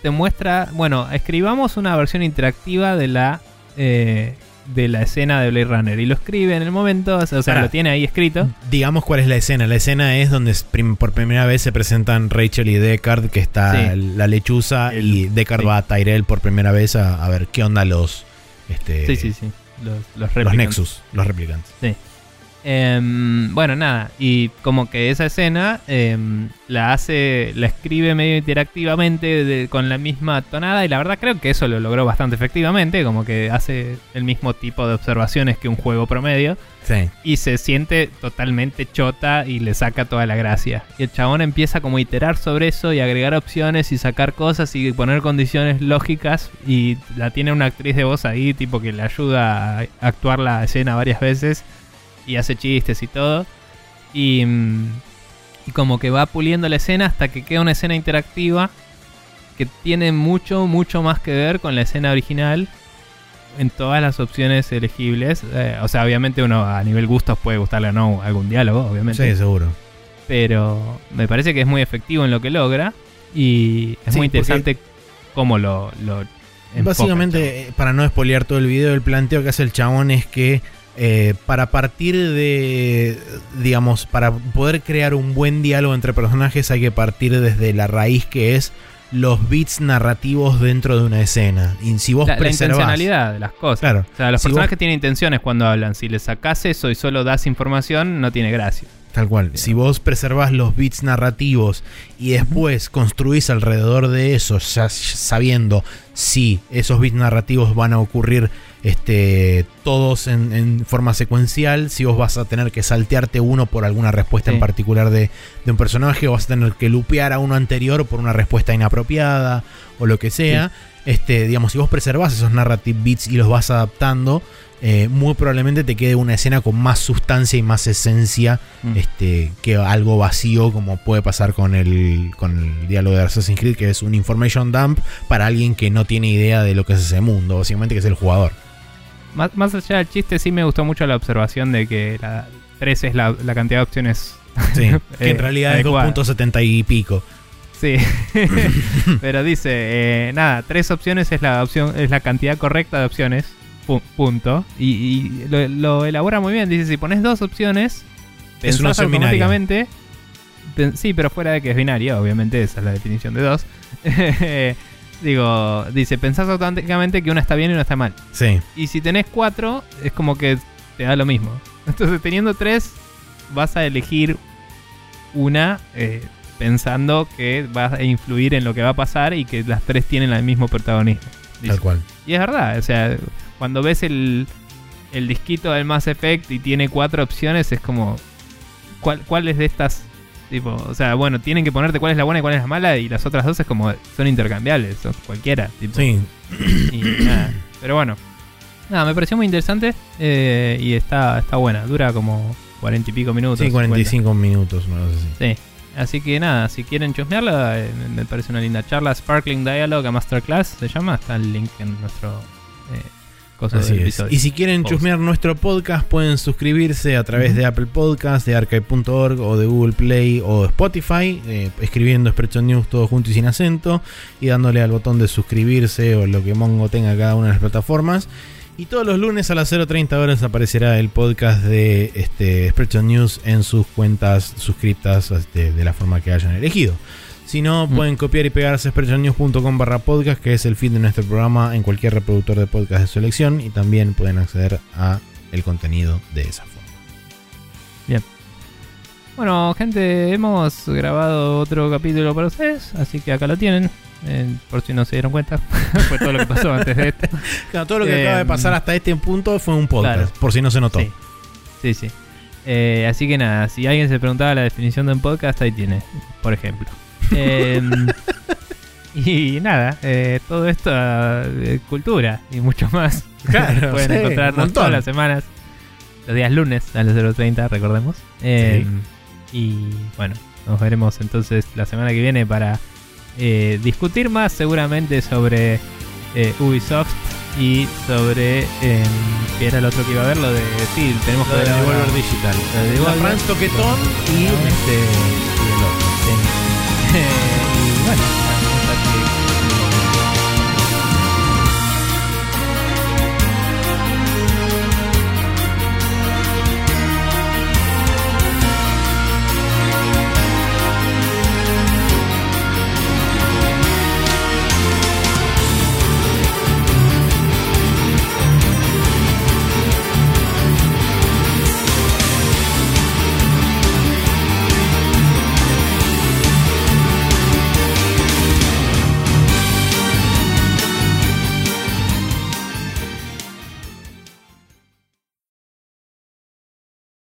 te muestra. Bueno, escribamos una versión interactiva de la. eh, de la escena de Blade Runner. Y lo escribe en el momento, o sea, lo tiene ahí escrito. Digamos cuál es la escena. La escena es donde por primera vez se presentan Rachel y Deckard, que está Sí. la lechuza, El- y Deckard sí. va a Tyrell por primera vez a, a ver qué onda los, este, Sí, sí, sí. Los, los los replicantes. Nexus, los replicantes. Em, bueno, nada, y como que esa escena em, la hace, la escribe medio interactivamente de- con la misma tonada y la verdad creo que eso lo logró bastante efectivamente, como que hace el mismo tipo de observaciones que un juego promedio Sí. y se siente totalmente chota y le saca toda la gracia. Y el chabón empieza como a iterar sobre eso y agregar opciones y sacar cosas y poner condiciones lógicas y la tiene una actriz de voz ahí tipo que le ayuda a actuar la escena varias veces y hace chistes y todo. Y, mm, y como que va puliendo la escena hasta que queda una escena interactiva que tiene mucho, mucho más que ver con la escena original en todas las opciones elegibles. Eh, o sea, obviamente uno a nivel gustos puede gustarle o no algún diálogo, obviamente. Sí, seguro. Pero me parece que es muy efectivo en lo que logra y es Sí, muy interesante cómo lo... lo enfoca, Básicamente, eh, para no spoilear todo el video, el planteo que hace el chabón es que eh, para partir de, digamos, para poder crear un buen diálogo entre personajes hay que partir desde la raíz que es los bits narrativos dentro de una escena. Y si vos la, la preservás... intencionalidad de las cosas. Claro. O sea, los Si personajes vos- tienen intenciones cuando hablan. Si le sacás eso y solo das información, no tiene gracia. Tal cual. Si vos preservás los bits narrativos y después construís alrededor de eso, ya sabiendo si esos bits narrativos van a ocurrir este, todos en, en forma secuencial, si vos vas a tener que saltearte uno por alguna respuesta Sí. en particular de, de un personaje, o vas a tener que lupear a uno anterior por una respuesta inapropiada, o lo que sea. Este, digamos, si vos preservás esos narrative bits y los vas adaptando, eh, muy probablemente te quede una escena con más sustancia y más esencia Mm. este, que algo vacío como puede pasar con el, con el diálogo de Assassin's Creed, que es un information dump para alguien que no tiene idea de lo que es ese mundo, básicamente que es el jugador. Más, más allá del chiste, sí me gustó mucho la observación de que la 3 es la, la cantidad de opciones. Sí, que en Eh, realidad es adecuada. 2.70 y pico. Sí. Pero dice, eh, nada, tres opciones es la opción, es la cantidad correcta de opciones. pu- punto. Y, y lo, lo elabora muy bien. Dice, si pones dos opciones, Es una opción binaria. automáticamente. pen- sí, pero fuera de que es binaria, obviamente, esa es la definición de dos. Digo, dice, pensás automáticamente que una está bien y una está mal. Sí, Y si tenés cuatro, es como que te da lo mismo. Entonces, teniendo tres, vas a elegir una eh, pensando que va a influir en lo que va a pasar y que las tres tienen el mismo protagonismo. Dice. tal cual. Y es verdad, o sea, cuando ves el, el disquito del Mass Effect y tiene cuatro opciones, es como, ¿cuál, ¿cuáles de estas? Tipo, o sea, bueno, tienen que ponerte cuál es la buena y cuál es la mala y las otras dos es como, son intercambiables, son cualquiera. Tipo, Sí, y nada. Pero bueno. Nada, me pareció muy interesante. eh, y está, está buena. Dura como cuarenta y pico minutos. sí 50. 45 minutos, una cosa así. Sí. Así que nada, si quieren chusmearla, eh, me parece una linda charla. Sparkling Dialogue a Masterclass se llama. Está el link en nuestro eh, coso Así del es. episodio. Y si quieren Post. chusmear nuestro podcast, pueden suscribirse a través de Apple Podcast, de archive.org o de Google Play o Spotify, eh, escribiendo Expression News todo junto y sin acento y dándole al botón de suscribirse o lo que Mongo tenga cada una de las plataformas. Y todos los lunes a las 0.30 horas aparecerá el podcast de este, News en sus cuentas suscriptas este, de la forma que hayan elegido. Si no, Mm. pueden copiar y pegar a sprechonews.com barra podcast, que es el feed de nuestro programa en cualquier reproductor de podcast de su elección. Y también pueden acceder a el contenido de esa forma. Bueno, gente, hemos grabado otro capítulo para ustedes, así que acá lo tienen. eh, por si no se dieron cuenta, fue todo lo que pasó antes de esto. Claro, todo lo que Eh, acaba de pasar hasta este punto fue un podcast, claro. por si no se notó. Sí, sí. sí. Eh, así que nada, si alguien se preguntaba la definición de un podcast, ahí tiene, por ejemplo. Em, y nada, eh, todo esto eh, cultura y mucho más. Claro, Pueden sí, encontrarnos todas las semanas, los días lunes a las 0.30, recordemos. Em, Y bueno, nos veremos entonces la semana que viene para eh, discutir más seguramente sobre eh, Ubisoft y sobre em, que era el otro que iba a ver, lo de sí, tenemos que Lo ver de Devolver Digital. lo de La Devolver. Franz Toquetón y este Hey.